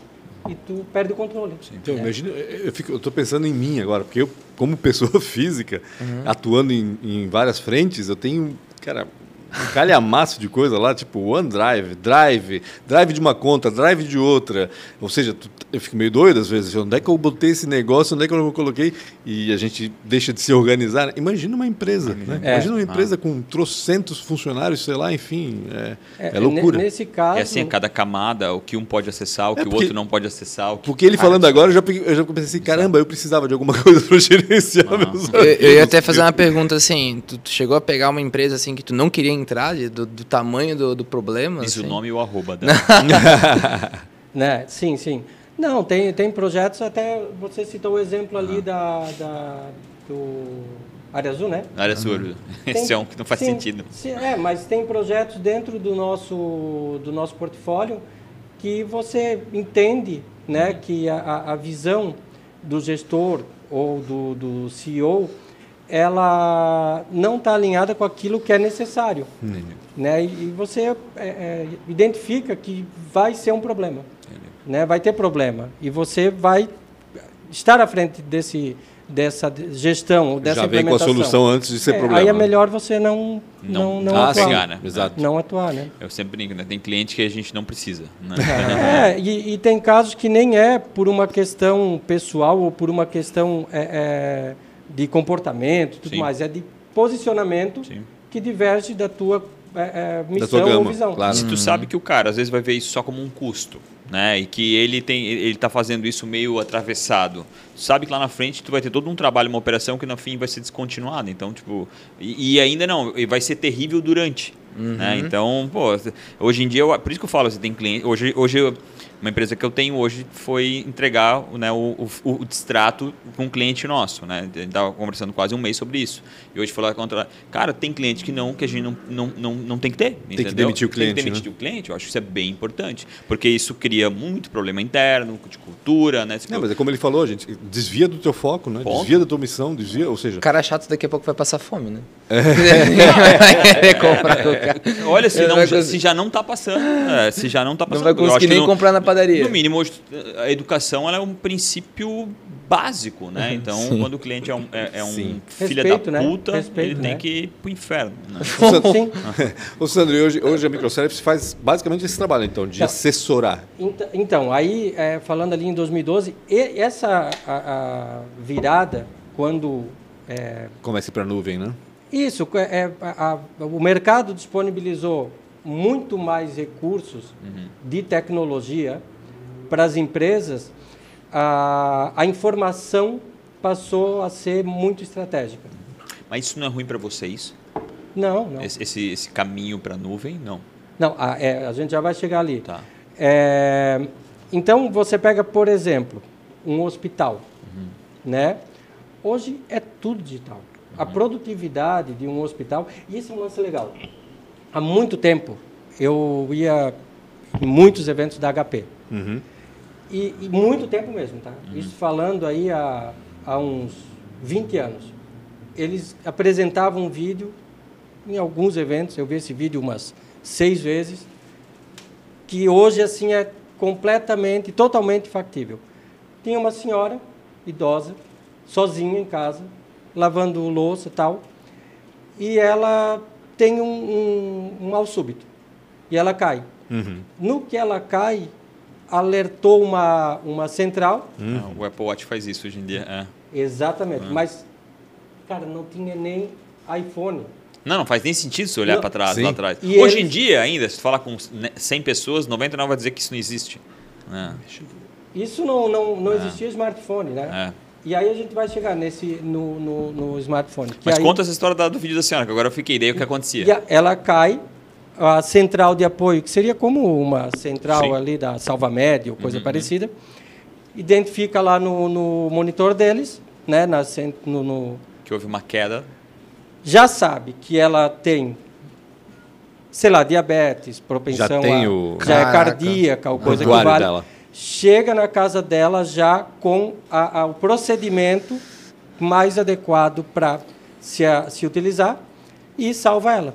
e tu perde o controle. Sim. Então, é. imagina, eu estou pensando em mim agora, porque eu, como pessoa física, uhum. atuando em, em várias frentes, eu tenho, cara, um calhamaço de coisa lá, tipo OneDrive, Drive, Drive de uma conta, Drive de outra. Ou seja, tu, eu fico meio doido às vezes. Onde é que eu botei esse negócio? Onde é que eu coloquei? E a gente deixa de se organizar. Imagina uma empresa, né? É. Imagina uma empresa Ah. com trocentos funcionários, sei lá, enfim. É, é, É, loucura. ne- Nesse caso. É assim, a cada camada, o que um pode acessar, o que É o porque- outro não pode acessar. O que... Porque ele Cara, falando agora, eu já, eu já pensei assim, caramba, eu precisava de alguma coisa para gerenciar Ah. meus Eu, eu ia até fazer uma pergunta assim, tu, tu chegou a pegar uma empresa assim que tu não queria entrar, de- do, do tamanho do, do problema? Diz assim? o nome e o arroba dela. Né? Sim, sim. Não, tem, tem projetos, até você citou o exemplo ali da, da, do Área Azul, né? Área Sur. Esse Tem- é um que não faz sim, sentido. sim, é, mas tem projetos dentro do nosso, do nosso portfólio que você entende né, que a, a- a visão do gestor ou do, do CEO ela não está alinhada com aquilo que é necessário. Né? E você é, é, identifica que vai ser um problema. Né? Vai ter problema. E você vai estar à frente desse, dessa gestão, dessa Já vem com a solução antes de ser É, problema. Aí é melhor você não, Não- não, não, ah, atuar. pegar, né? Exato. Não atuar, né? Eu sempre brinco, né? Tem cliente que a gente não precisa. Né? É, e, e tem casos que nem é por uma questão pessoal ou por uma questão é, é, de comportamento e tudo Sim. mais. É de posicionamento Sim. que diverge da tua é, é, Da missão tua ou gama, visão. claro. Se tu sabe que o cara às vezes vai ver isso só como um custo, né? E que ele tem, ele está fazendo isso meio atravessado. Tu sabe que lá na frente tu vai ter todo um trabalho, uma operação que no fim vai ser descontinuada. Então, tipo, e, e ainda não, e vai ser terrível durante. Né? Então, pô, hoje em dia, eu- por isso que eu falo, você tem cliente. Hoje, hoje eu- uma empresa que eu tenho hoje foi entregar né, o, o, o distrato com um cliente nosso. Né? A gente estava conversando quase um mês sobre isso. E hoje falar contra. Cara, tem cliente que não, que a gente não, não, não, não tem que ter. que entendeu? demitir o cliente, Tem que demitir né? o cliente. Eu acho que isso é bem importante. Porque isso cria muito problema interno, de cultura, né? Não, mas é como ele falou, gente, desvia do teu foco, né? Ponto. Desvia da tua missão, desvia, ou seja, O cara chato daqui a pouco vai passar fome, né? É. comprar cara. Olha, se, não, vai já- se já não está passando. é, se já não está Não passando. vai eu acho conseguir que nem no- comprar na padaria. No mínimo, a educação ela é um princípio básico, né? Então, quando o cliente é um, é, é um Sim. filho Respeito, da né? puta, Respeito, ele tem né? que ir pro inferno. Né? Sim. Ô, Sandro, hoje, hoje a Microservice faz basicamente esse trabalho, então, de Não. assessorar. Ent- Então, aí, é, falando ali em 2012, e- essa a, a virada, quando é, Comece para nuvem, né? Isso, é, a- a- o mercado disponibilizou muito mais recursos de tecnologia para as empresas, a, a informação passou a ser muito estratégica. Mas isso não é ruim para vocês? Não, não. Esse, esse, esse caminho para nuvem? Não. Não, a, é, a gente já vai chegar ali. Tá. É, então, você pega, por exemplo, um hospital. Né? Hoje é tudo digital. A produtividade de um hospital, e isso é um lance legal. Há muito tempo, eu ia em muitos eventos da HP. Uhum. E, e muito tempo mesmo, tá? Isso falando aí há, há uns 20 anos. Eles apresentavam um vídeo em alguns eventos, eu vi esse vídeo umas seis vezes, que hoje assim é completamente, totalmente factível. Tinha uma senhora idosa, sozinha em casa, lavando louça e tal, e ela tem um, um, um mal súbito, e ela cai. Uhum. No que ela cai, alertou uma, uma central, Ah, O Apple Watch faz isso hoje em dia. é. exatamente, mas, cara, não tinha nem iPhone. Não, não faz nem sentido se olhar para trás, Sim. lá atrás. E Hoje em eles- dia, ainda, se tu falar com né, 100 pessoas, 99 vai dizer que isso não existe. É. Isso não, não, não É. existia smartphone, né? É. E aí a gente vai chegar nesse, no, no, no smartphone. que Mas aí- conta essa história da- do vídeo da senhora, que agora eu fiquei daí o que acontecia. E a- ela cai, a central de apoio, que seria como uma central Sim. ali da Salvamed ou coisa Uhum, parecida, identifica lá no, no monitor deles, né, na, no, no- Que houve uma queda. já sabe que ela tem, sei lá, diabetes, propensão Já tem a, o- já é Caraca. cardíaca, ou coisa que vale. dela. Chega na casa dela já com a- a- o procedimento mais adequado para se, a- se utilizar e salva ela.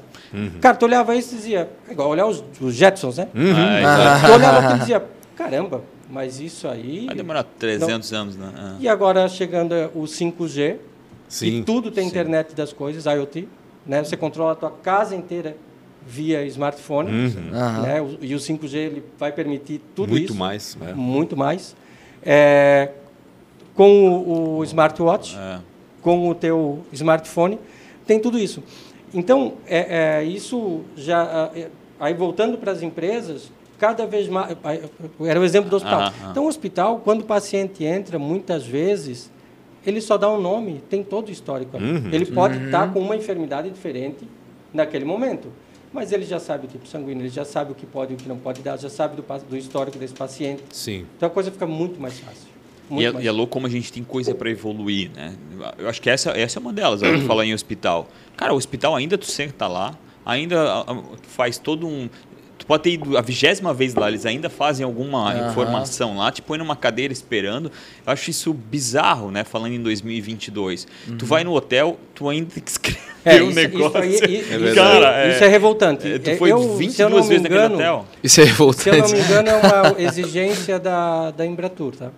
Cara, tu olhava isso e dizia, é igual olhar os, os Jetsons, né? Ah, exato. Tu olhava aquilo e dizia, caramba, mas isso aí... Vai demorar 300 anos, né? É. E agora chegando o 5G, e Sim. tudo tem internet das coisas, IoT, né? Você controla a tua casa inteira via smartphone, Uhum. né? E o 5G ele vai permitir tudo Muito isso. mais. né? Muito mais. É, com o, o smartwatch, É. com o teu smartphone, tem tudo isso. Então, é, é, isso já... é, Aí, voltando para as empresas, cada vez mais... Era o exemplo do hospital. Aham. Então, o hospital, quando o paciente entra, muitas vezes, ele só dá um nome, tem todo o histórico. ali. Uhum. Ele pode estar com uma enfermidade diferente naquele momento, mas ele já sabe o tipo sanguíneo, ele já sabe o que pode e o que não pode dar, já sabe do, do histórico desse paciente. Sim. Então, a coisa fica muito mais fácil. Muito E é, e é louco como a gente tem coisa para evoluir, né? Eu acho que essa, essa é uma delas, a hora que fala em hospital. Cara, o hospital ainda tu senta lá, ainda a- a- tu faz todo um... Tu pode ter ido a vigésima vez lá, eles ainda fazem alguma Aham. informação lá, te põe numa cadeira esperando. Eu acho isso bizarro, né? Falando em 2022. Tu vai no hotel, tu ainda tem que escrever É, o isso- negócio. Isso, aí- isso- É isso aí- isso é revoltante. É, tu É, foi eu, se eu não 22 me vezes naquele engano, hotel. Isso é Se eu não revoltante. me engano, é uma exigência da, da Embratur, tá?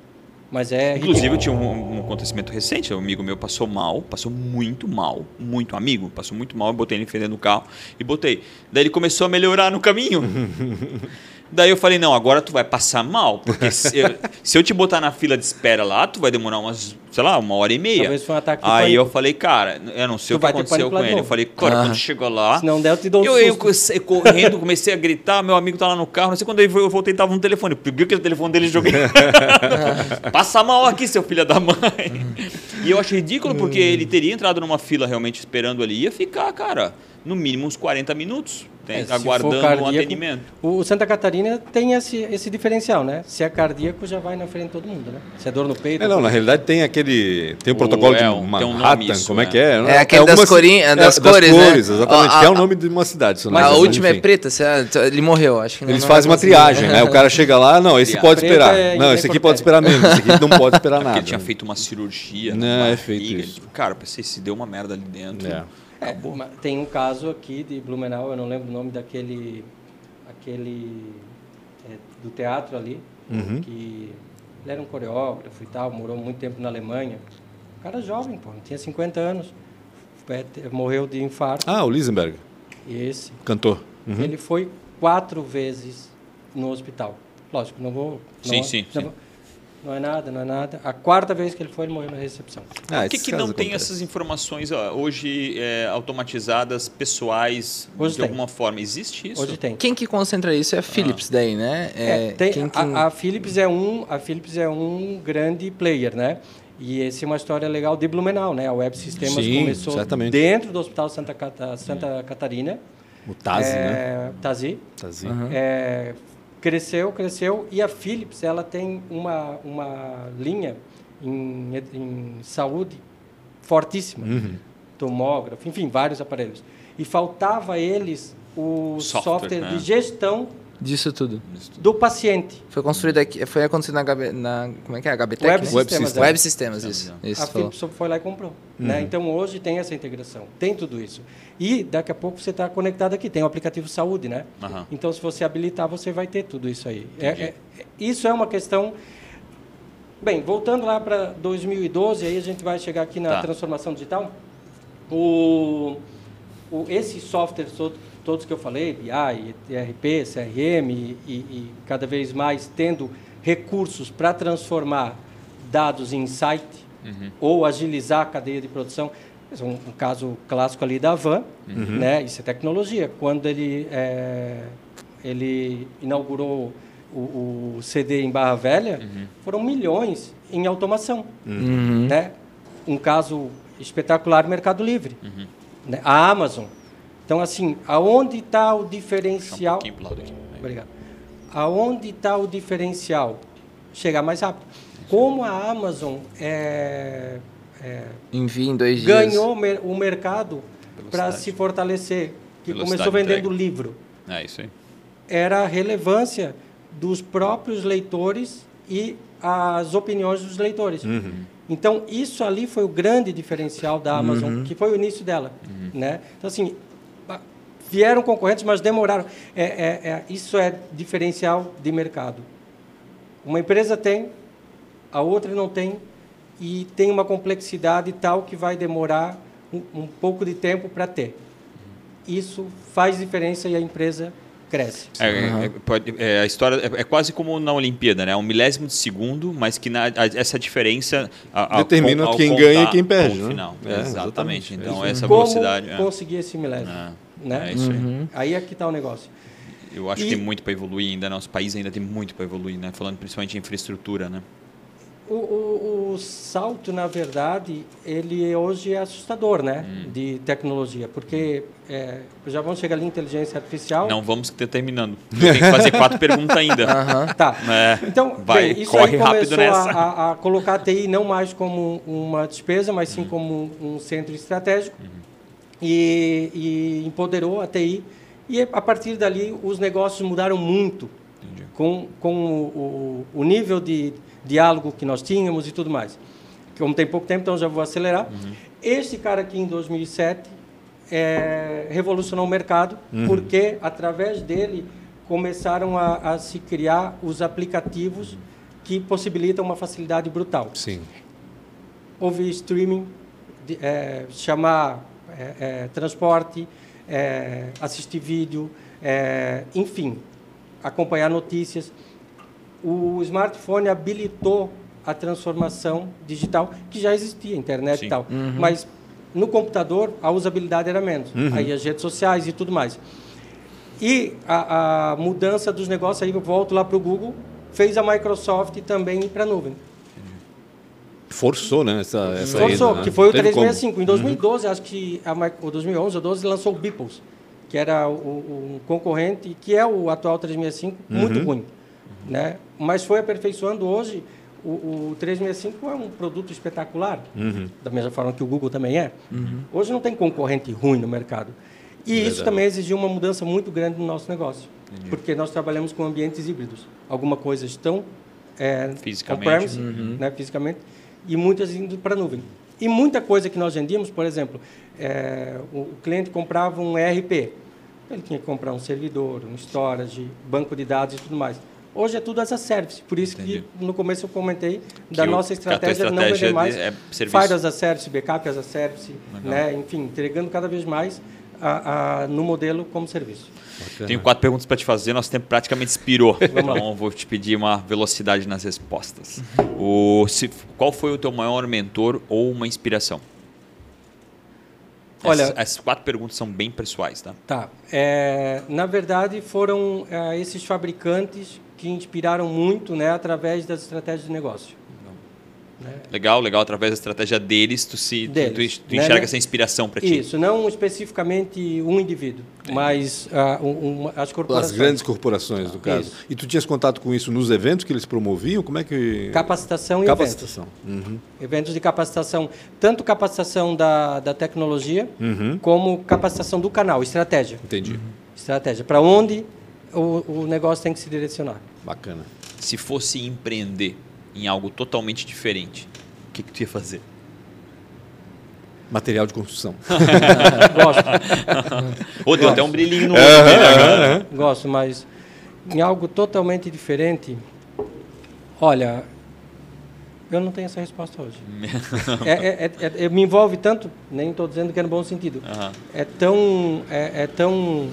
Mas é... Inclusive, eu tinha um, um acontecimento recente. Um amigo meu passou mal, passou muito mal, muito amigo, passou muito mal. Eu botei ele dentro do carro e botei. Daí ele começou a melhorar no caminho. Daí eu falei: não, agora tu vai passar mal, porque se eu, se eu te botar na fila de espera lá, tu vai demorar umas, sei lá, uma hora e meia. Talvez foi um ataque Aí eu falei: cara, eu não sei Tu o que aconteceu com ele. Eu falei: cara, Ah. quando chegou lá. Se não der, eu te dou um Eu, eu comecei correndo, comecei a gritar, meu amigo tá lá no carro, não sei quando ele foi, eu voltei, tava no telefone. Eu peguei aquele telefone dele e joguei. Passa mal aqui, seu filho da mãe. E eu acho ridículo porque ele teria entrado numa fila realmente esperando ali, ia ficar, cara, no mínimo uns 40 minutos, né, É, se for aguardando um cardíaco, atendimento. O Santa Catarina tem esse, esse diferencial, né? Se é cardíaco, já vai na frente de todo mundo, né? Se é dor no peito... É, não, na realidade tem aquele. Tem o protocolo é, de um- tem um nome Manhattan, isso, como é é. que é? É aquele das algumas- corinhas- das cores, né? exatamente. Ó, que é a- o nome de uma cidade. me a última é enfim. preta, cê- ele morreu, acho que não- Eles não fazem vai uma triagem, né? O cara chega lá, não, esse pode esperar. É Não, esse aqui pode esperar menos, esse aqui não pode esperar Porque nada. ele tinha feito uma cirurgia. Não, é feito isso. Cara, eu pensei, se deu uma merda ali dentro. É. É, tem um caso aqui de Blumenau, eu não lembro o nome daquele, aquele é, do teatro ali, Uhum. que ele era um coreógrafo e tal, morou muito tempo na Alemanha. Um cara jovem, pô, tinha 50 anos, é, morreu de infarto. Ah, o Lisenberg, Esse, cantor. Uhum. ele foi quatro vezes no hospital. Lógico, não vou. Sim, não, sim, não sim. vou- Não é nada, não é nada. A quarta vez que ele foi, ele morreu na recepção. Ah, Por que, que não tem essas informações ó, hoje é, automatizadas, pessoais, Hoje de tem. alguma forma? Existe isso? Hoje tem. Quem que concentra isso é a Philips daí, né? É, tem- quem que- a, a Philips é um, a Philips é um grande player, né? E essa é uma história legal de Blumenau, né? A Web Sistemas Sim, começou certamente. dentro do Hospital Santa, Cata- Santa Catarina. O Tazi, né? é, Tazi. Tazi. É, cresceu, cresceu. E a Philips, ela tem uma, uma linha em, em saúde fortíssima. Uhum. Tomógrafo, enfim, vários aparelhos. E faltava a eles o Software, software, né? de gestão Disso tudo. do paciente. Foi construído aqui, foi acontecido na, HB, na como é que é? HBTech? Web né? Web Systems. É. Web Systems, isso. isso a. Philips foi lá e comprou. Né? Então, hoje tem essa integração, tem tudo isso. E daqui a pouco você está conectado aqui, tem o aplicativo saúde, né? Aham. Então, se você habilitar, você vai ter tudo isso aí. É, é- isso é uma questão... Bem, voltando lá para 2012, aí a gente vai chegar aqui na Tá. transformação digital. O, o, esses softwares todos, todos que eu falei, BI, ERP, CRM, e, e cada vez mais tendo recursos para transformar dados em insight ou agilizar a cadeia de produção. Um, um caso clássico ali da Van, né? isso é tecnologia. Quando ele, é, ele inaugurou o, o CD em Barra Velha, foram milhões em automação. Uhum. Né? Um caso espetacular, Mercado Livre. Né? A Amazon. Então, assim, aonde está o um diferencial? pro lado aqui. Obrigado. Aonde está o diferencial? Chegar mais rápido. Como a Amazon é, é, Envia em dois dias. ganhou o mercado para se fortalecer, que Velocidade começou de vendendo entrega. livro, É isso aí. era a relevância dos próprios leitores e as opiniões dos leitores. Uhum. Então, isso ali foi o grande diferencial da Amazon, que foi o início dela. Né? Então, assim, vieram concorrentes, mas demoraram. É, é- é- isso é diferencial de mercado. Uma empresa tem, a outra não tem, e tem uma complexidade tal que vai demorar um, um pouco de tempo para ter. isso faz diferença e a empresa cresce. É, é, pode- é, a história é, é quase como na Olimpíada, né? Um milésimo de segundo, mas que na- a- essa diferença a- a- Determina ao quem contar ganha e quem perde, ao né? final. É, exatamente. exatamente. É Então essa Como velocidade. é. conseguir esse milésimo? É, né? é isso aí. Aí é que está o negócio. Eu acho E- que tem muito para evoluir ainda. Nosso país ainda tem muito para evoluir, né? Falando principalmente de infraestrutura, né? O, o- o salto, na verdade, ele hoje é assustador, né? Hum. De tecnologia, porque é, já vamos chegar ali em inteligência artificial. Não vamos ter terminando. Tenho que fazer quatro perguntas ainda. Tá. É, Então, vai, bem, isso corre aí rápido nessa. a, a- a colocar a TI não mais como uma despesa, mas sim como um centro estratégico e, e empoderou a TI. E a partir dali os negócios mudaram muito com, com o, o- nível de diálogo que nós tínhamos e tudo mais. Como tem pouco tempo, então já vou acelerar. Esse cara aqui em 2007 é, revolucionou o mercado porque através dele começaram a, a se criar os aplicativos que possibilitam uma facilidade brutal. Sim. Houve streaming, de- é, chamar transporte, é, assistir vídeo, é, enfim, acompanhar notícias. O smartphone habilitou a transformação digital que já existia, internet Sim. e tal. Mas no computador a usabilidade era menos. Aí as redes sociais e tudo mais. E a, a mudança dos negócios, aí eu volto lá para o Google, fez a Microsoft também ir para a nuvem. Forçou, né? Essa, essa Forçou, ida, né? que foi o Teve como. 365. Em 2012, acho que, a, ou 2011 ou 12, lançou o Beeples, que era o, o- um concorrente, que é o atual 365, muito ruim. Né? Mas foi aperfeiçoando hoje. O, o 365 é um produto espetacular, da mesma forma que o Google também é. Hoje não tem concorrente ruim no mercado. E isso Verdade. também exigiu uma mudança muito grande no nosso negócio. Porque nós trabalhamos com ambientes híbridos. Alguma coisa estão é, Fisicamente. on-premise, né, fisicamente, e muitas indo para a nuvem. E muita coisa que nós vendíamos, por exemplo, é, o, cliente comprava um ERP, ele tinha que comprar um servidor, um storage, banco de dados e tudo mais. Hoje é tudo as a service, por isso Entendi. que no começo eu comentei da nossa estratégia de não estratégia vender mais de- é serviço. Fire as a service, backup as a service, né, enfim, entregando cada vez mais a, a, no modelo como serviço. Tenho quatro perguntas para te fazer, nosso tempo praticamente expirou. então vou te pedir uma velocidade nas respostas. O, se- qual foi o teu maior mentor ou uma inspiração? Olha- essas, essas quatro perguntas são bem pessoais, tá? Tá. É, na verdade, foram é, esses fabricantes que inspiraram muito né, através das estratégias de negócio. Legal, legal. Através da estratégia deles, tu se tu- Deles, tu, tu né, enxerga né? essa inspiração para ti. Isso, não especificamente um indivíduo, mas ah, um- um- as As corporações. grandes corporações, no caso. Isso. E tu tinhas contato com isso nos eventos que eles promoviam? Como é que. Capacitação e eventos. Capacitação. Uhum. Eventos de capacitação, tanto capacitação da, da tecnologia, Uhum. como capacitação do canal, estratégia. Entendi. Estratégia, para onde o, o negócio tem que se direcionar. Bacana. Se fosse empreender em algo totalmente diferente, o que, que tu ia fazer? Material de construção. Gosto. Ô, deu até um brilhinho no olho. Gosto, mas em algo totalmente diferente, olha, eu não tenho essa resposta hoje. É, é- é- é- me envolve tanto, nem estou dizendo que é no bom sentido. É tão, é, é tão,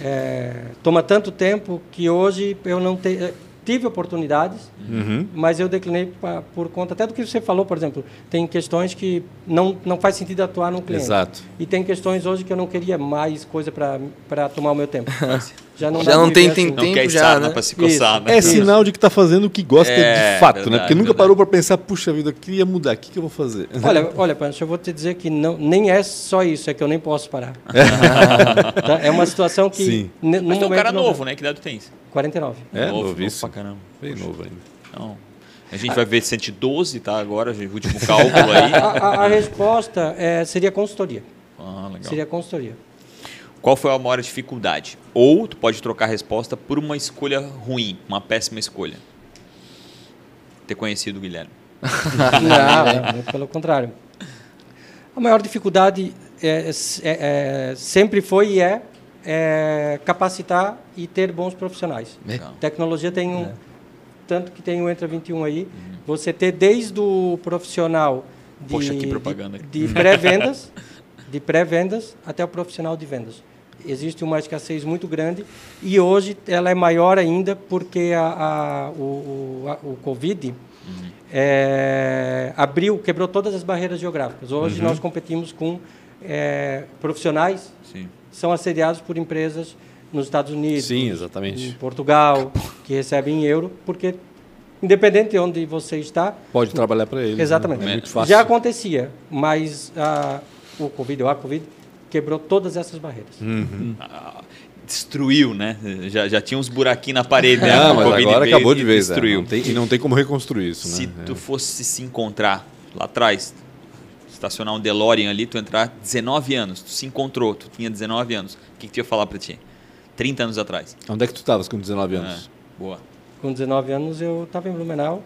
é, toma tanto tempo que hoje eu não te, é, tive oportunidades, Uhum. mas eu declinei pa- por conta até do que você falou, por exemplo, tem questões que não não faz sentido atuar no cliente. Exato. E tem questões hoje que eu não queria mais coisa para tomar o meu tempo. Já não, Já não tem- tem assim. Não tempo quer já, sarna né? para se coçar, Isso. né? É sinal de que está fazendo o que gosta É, de fato, né? verdade, Porque nunca verdade. parou para pensar, puxa vida, eu queria mudar, o que, que eu vou fazer? Olha, olha, Pancho, eu vou te dizer que não, nem é só isso, é que eu nem posso parar. Tá? É uma situação que. Sim. Mas tu é um cara não- novo, né? Que idade tu tens? 49. É, novo, novo novíssimo. pra caramba. Bem novo ainda. Então, a gente vai ver 112, tá? Agora, o último cálculo aí. A, a- a resposta é, seria consultoria. Ah, legal. Seria consultoria. Qual foi a maior dificuldade? Ou tu pode trocar a resposta por uma escolha ruim, uma péssima escolha. Ter conhecido o Guilherme. Não, muito pelo contrário. A maior dificuldade é, é- é- sempre foi e é, é capacitar e ter bons profissionais. Legal. Tecnologia tem um. Tanto que tem o Entra 21 aí. Você ter desde o profissional de, Poxa, que propaganda. de, de pré-vendas de pré-vendas até o profissional de vendas. Existe uma escassez muito grande e hoje ela é maior ainda porque a, a, o, a, o Covid uhum. é, abriu, quebrou todas as barreiras geográficas. Hoje uhum. nós competimos com é, profissionais Sim. são assediados por empresas nos Estados Unidos, Sim, exatamente. em Portugal, que recebem em euro, porque independente de onde você está, pode trabalhar para eles. Né? Exatamente. Né? É muito fácil. Já acontecia, mas a, o Covid, ou a Covid, quebrou todas essas barreiras. Uhum. Ah, destruiu, né? Já, já tinha uns buraquinhos na parede. Né? Não, mas agora acabou de vez. É. Destruiu. É. Não tem, e não tem como reconstruir isso. Se né? tu é. fosse se encontrar lá atrás, estacionar um DeLorean ali, tu entrar 19 anos, tu se encontrou, tu tinha 19 anos, o que, que tu ia falar para ti? 30 anos atrás. Onde é que tu estavas com 19 anos? É, boa. Com 19 anos eu estava em Blumenau.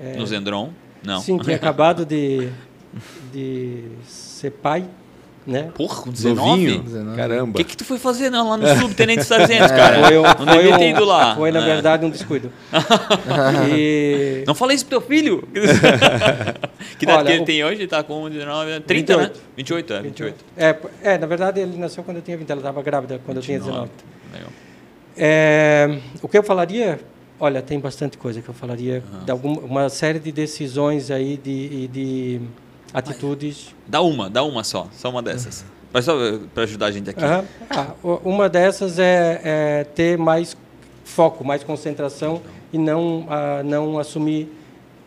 É, no Zendron? Não. Sim, tinha acabado de, de ser pai né? Porra, com 19? 19. Caramba. O que, que tu foi fazer não, lá no subtenente sargento, cara? Foi, não um, ter ido lá. Foi, na é. verdade, um descuido. e... Não falei isso pro teu filho. que idade Olha, que ele o... tem hoje? Ele tá com 19, 30, 28. né? 28, é, 28. É, é, na verdade, ele nasceu quando eu tinha 20. Ela estava grávida quando 29. eu tinha 19. Legal. É, o que eu falaria... Olha, tem bastante coisa que eu falaria. Uhum. De alguma, uma série de decisões aí de... de atitudes. Dá uma, dá uma só, só uma dessas. Mas só para ajudar a gente aqui. Uhum. Ah, uma dessas é, é, ter mais foco, mais concentração e não, uh, não assumir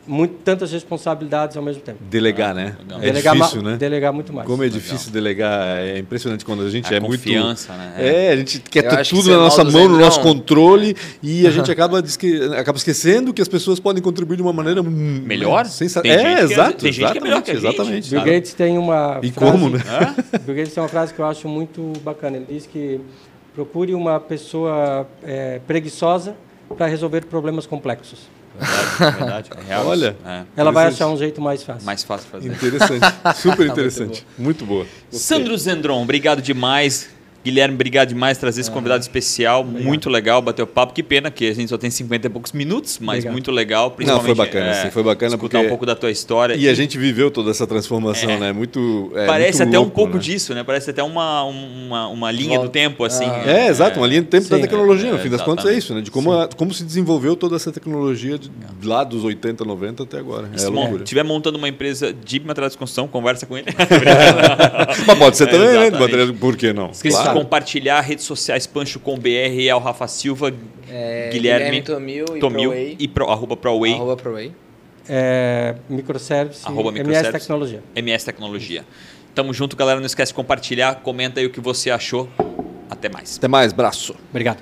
muito, tantas responsabilidades ao mesmo tempo. Delegar, né? É delegar difícil, né? Delegar muito mais. Como é difícil Legal. delegar. É impressionante quando a gente a é confiança, muito... Né? É, a gente quer ter tudo que na nossa mão, no nosso controle, e a gente acaba, acaba esquecendo que as pessoas podem contribuir de uma maneira... Melhor? Sensa... É, exato. Tem gente que é melhor que a gente. Exatamente. Bill Gates tem uma E frase, como, né? Bill Gates tem uma frase que eu acho muito bacana. Ele diz que procure uma pessoa é, preguiçosa para resolver problemas complexos. Verdade, verdade. É real. Olha, é. ela vai achar um jeito mais fácil. Mais fácil fazer. Interessante, super interessante, muito, boa. muito boa. Sandro Zendron, obrigado demais. Guilherme, obrigado demais por trazer esse convidado especial. Obrigado. Muito legal bater o papo. Que pena que a gente só tem 50 e poucos minutos, mas obrigado. muito legal. Não, foi bacana, é, sim, foi bacana escutar porque... um pouco da tua história. E, e... a gente viveu toda essa transformação, é. né? Muito. É, Parece muito até louco, um pouco né? disso, né? Parece até uma, uma, uma linha Volta. do tempo, assim. Ah. É, exato, uma linha do tempo sim. da tecnologia. no fim das contas é isso, né? De como, a, como se desenvolveu toda essa tecnologia de, lá dos 80, 90 até agora. Se é loucura. estiver montando uma empresa de material de construção, conversa com ele. mas pode ser também, né? Por que não? Se claro. Compartilhar redes sociais Pancho com BR é o Rafa Silva, é, Guilherme, Guilherme Tomil, Tomil e, e pro, arroba ProWay. Arroba ProWay. É, microservice, arroba MS Tecnologia. MS Tecnologia. Tamo junto, galera. Não esquece de compartilhar. Comenta aí o que você achou. Até mais. Até mais. Braço. Obrigado.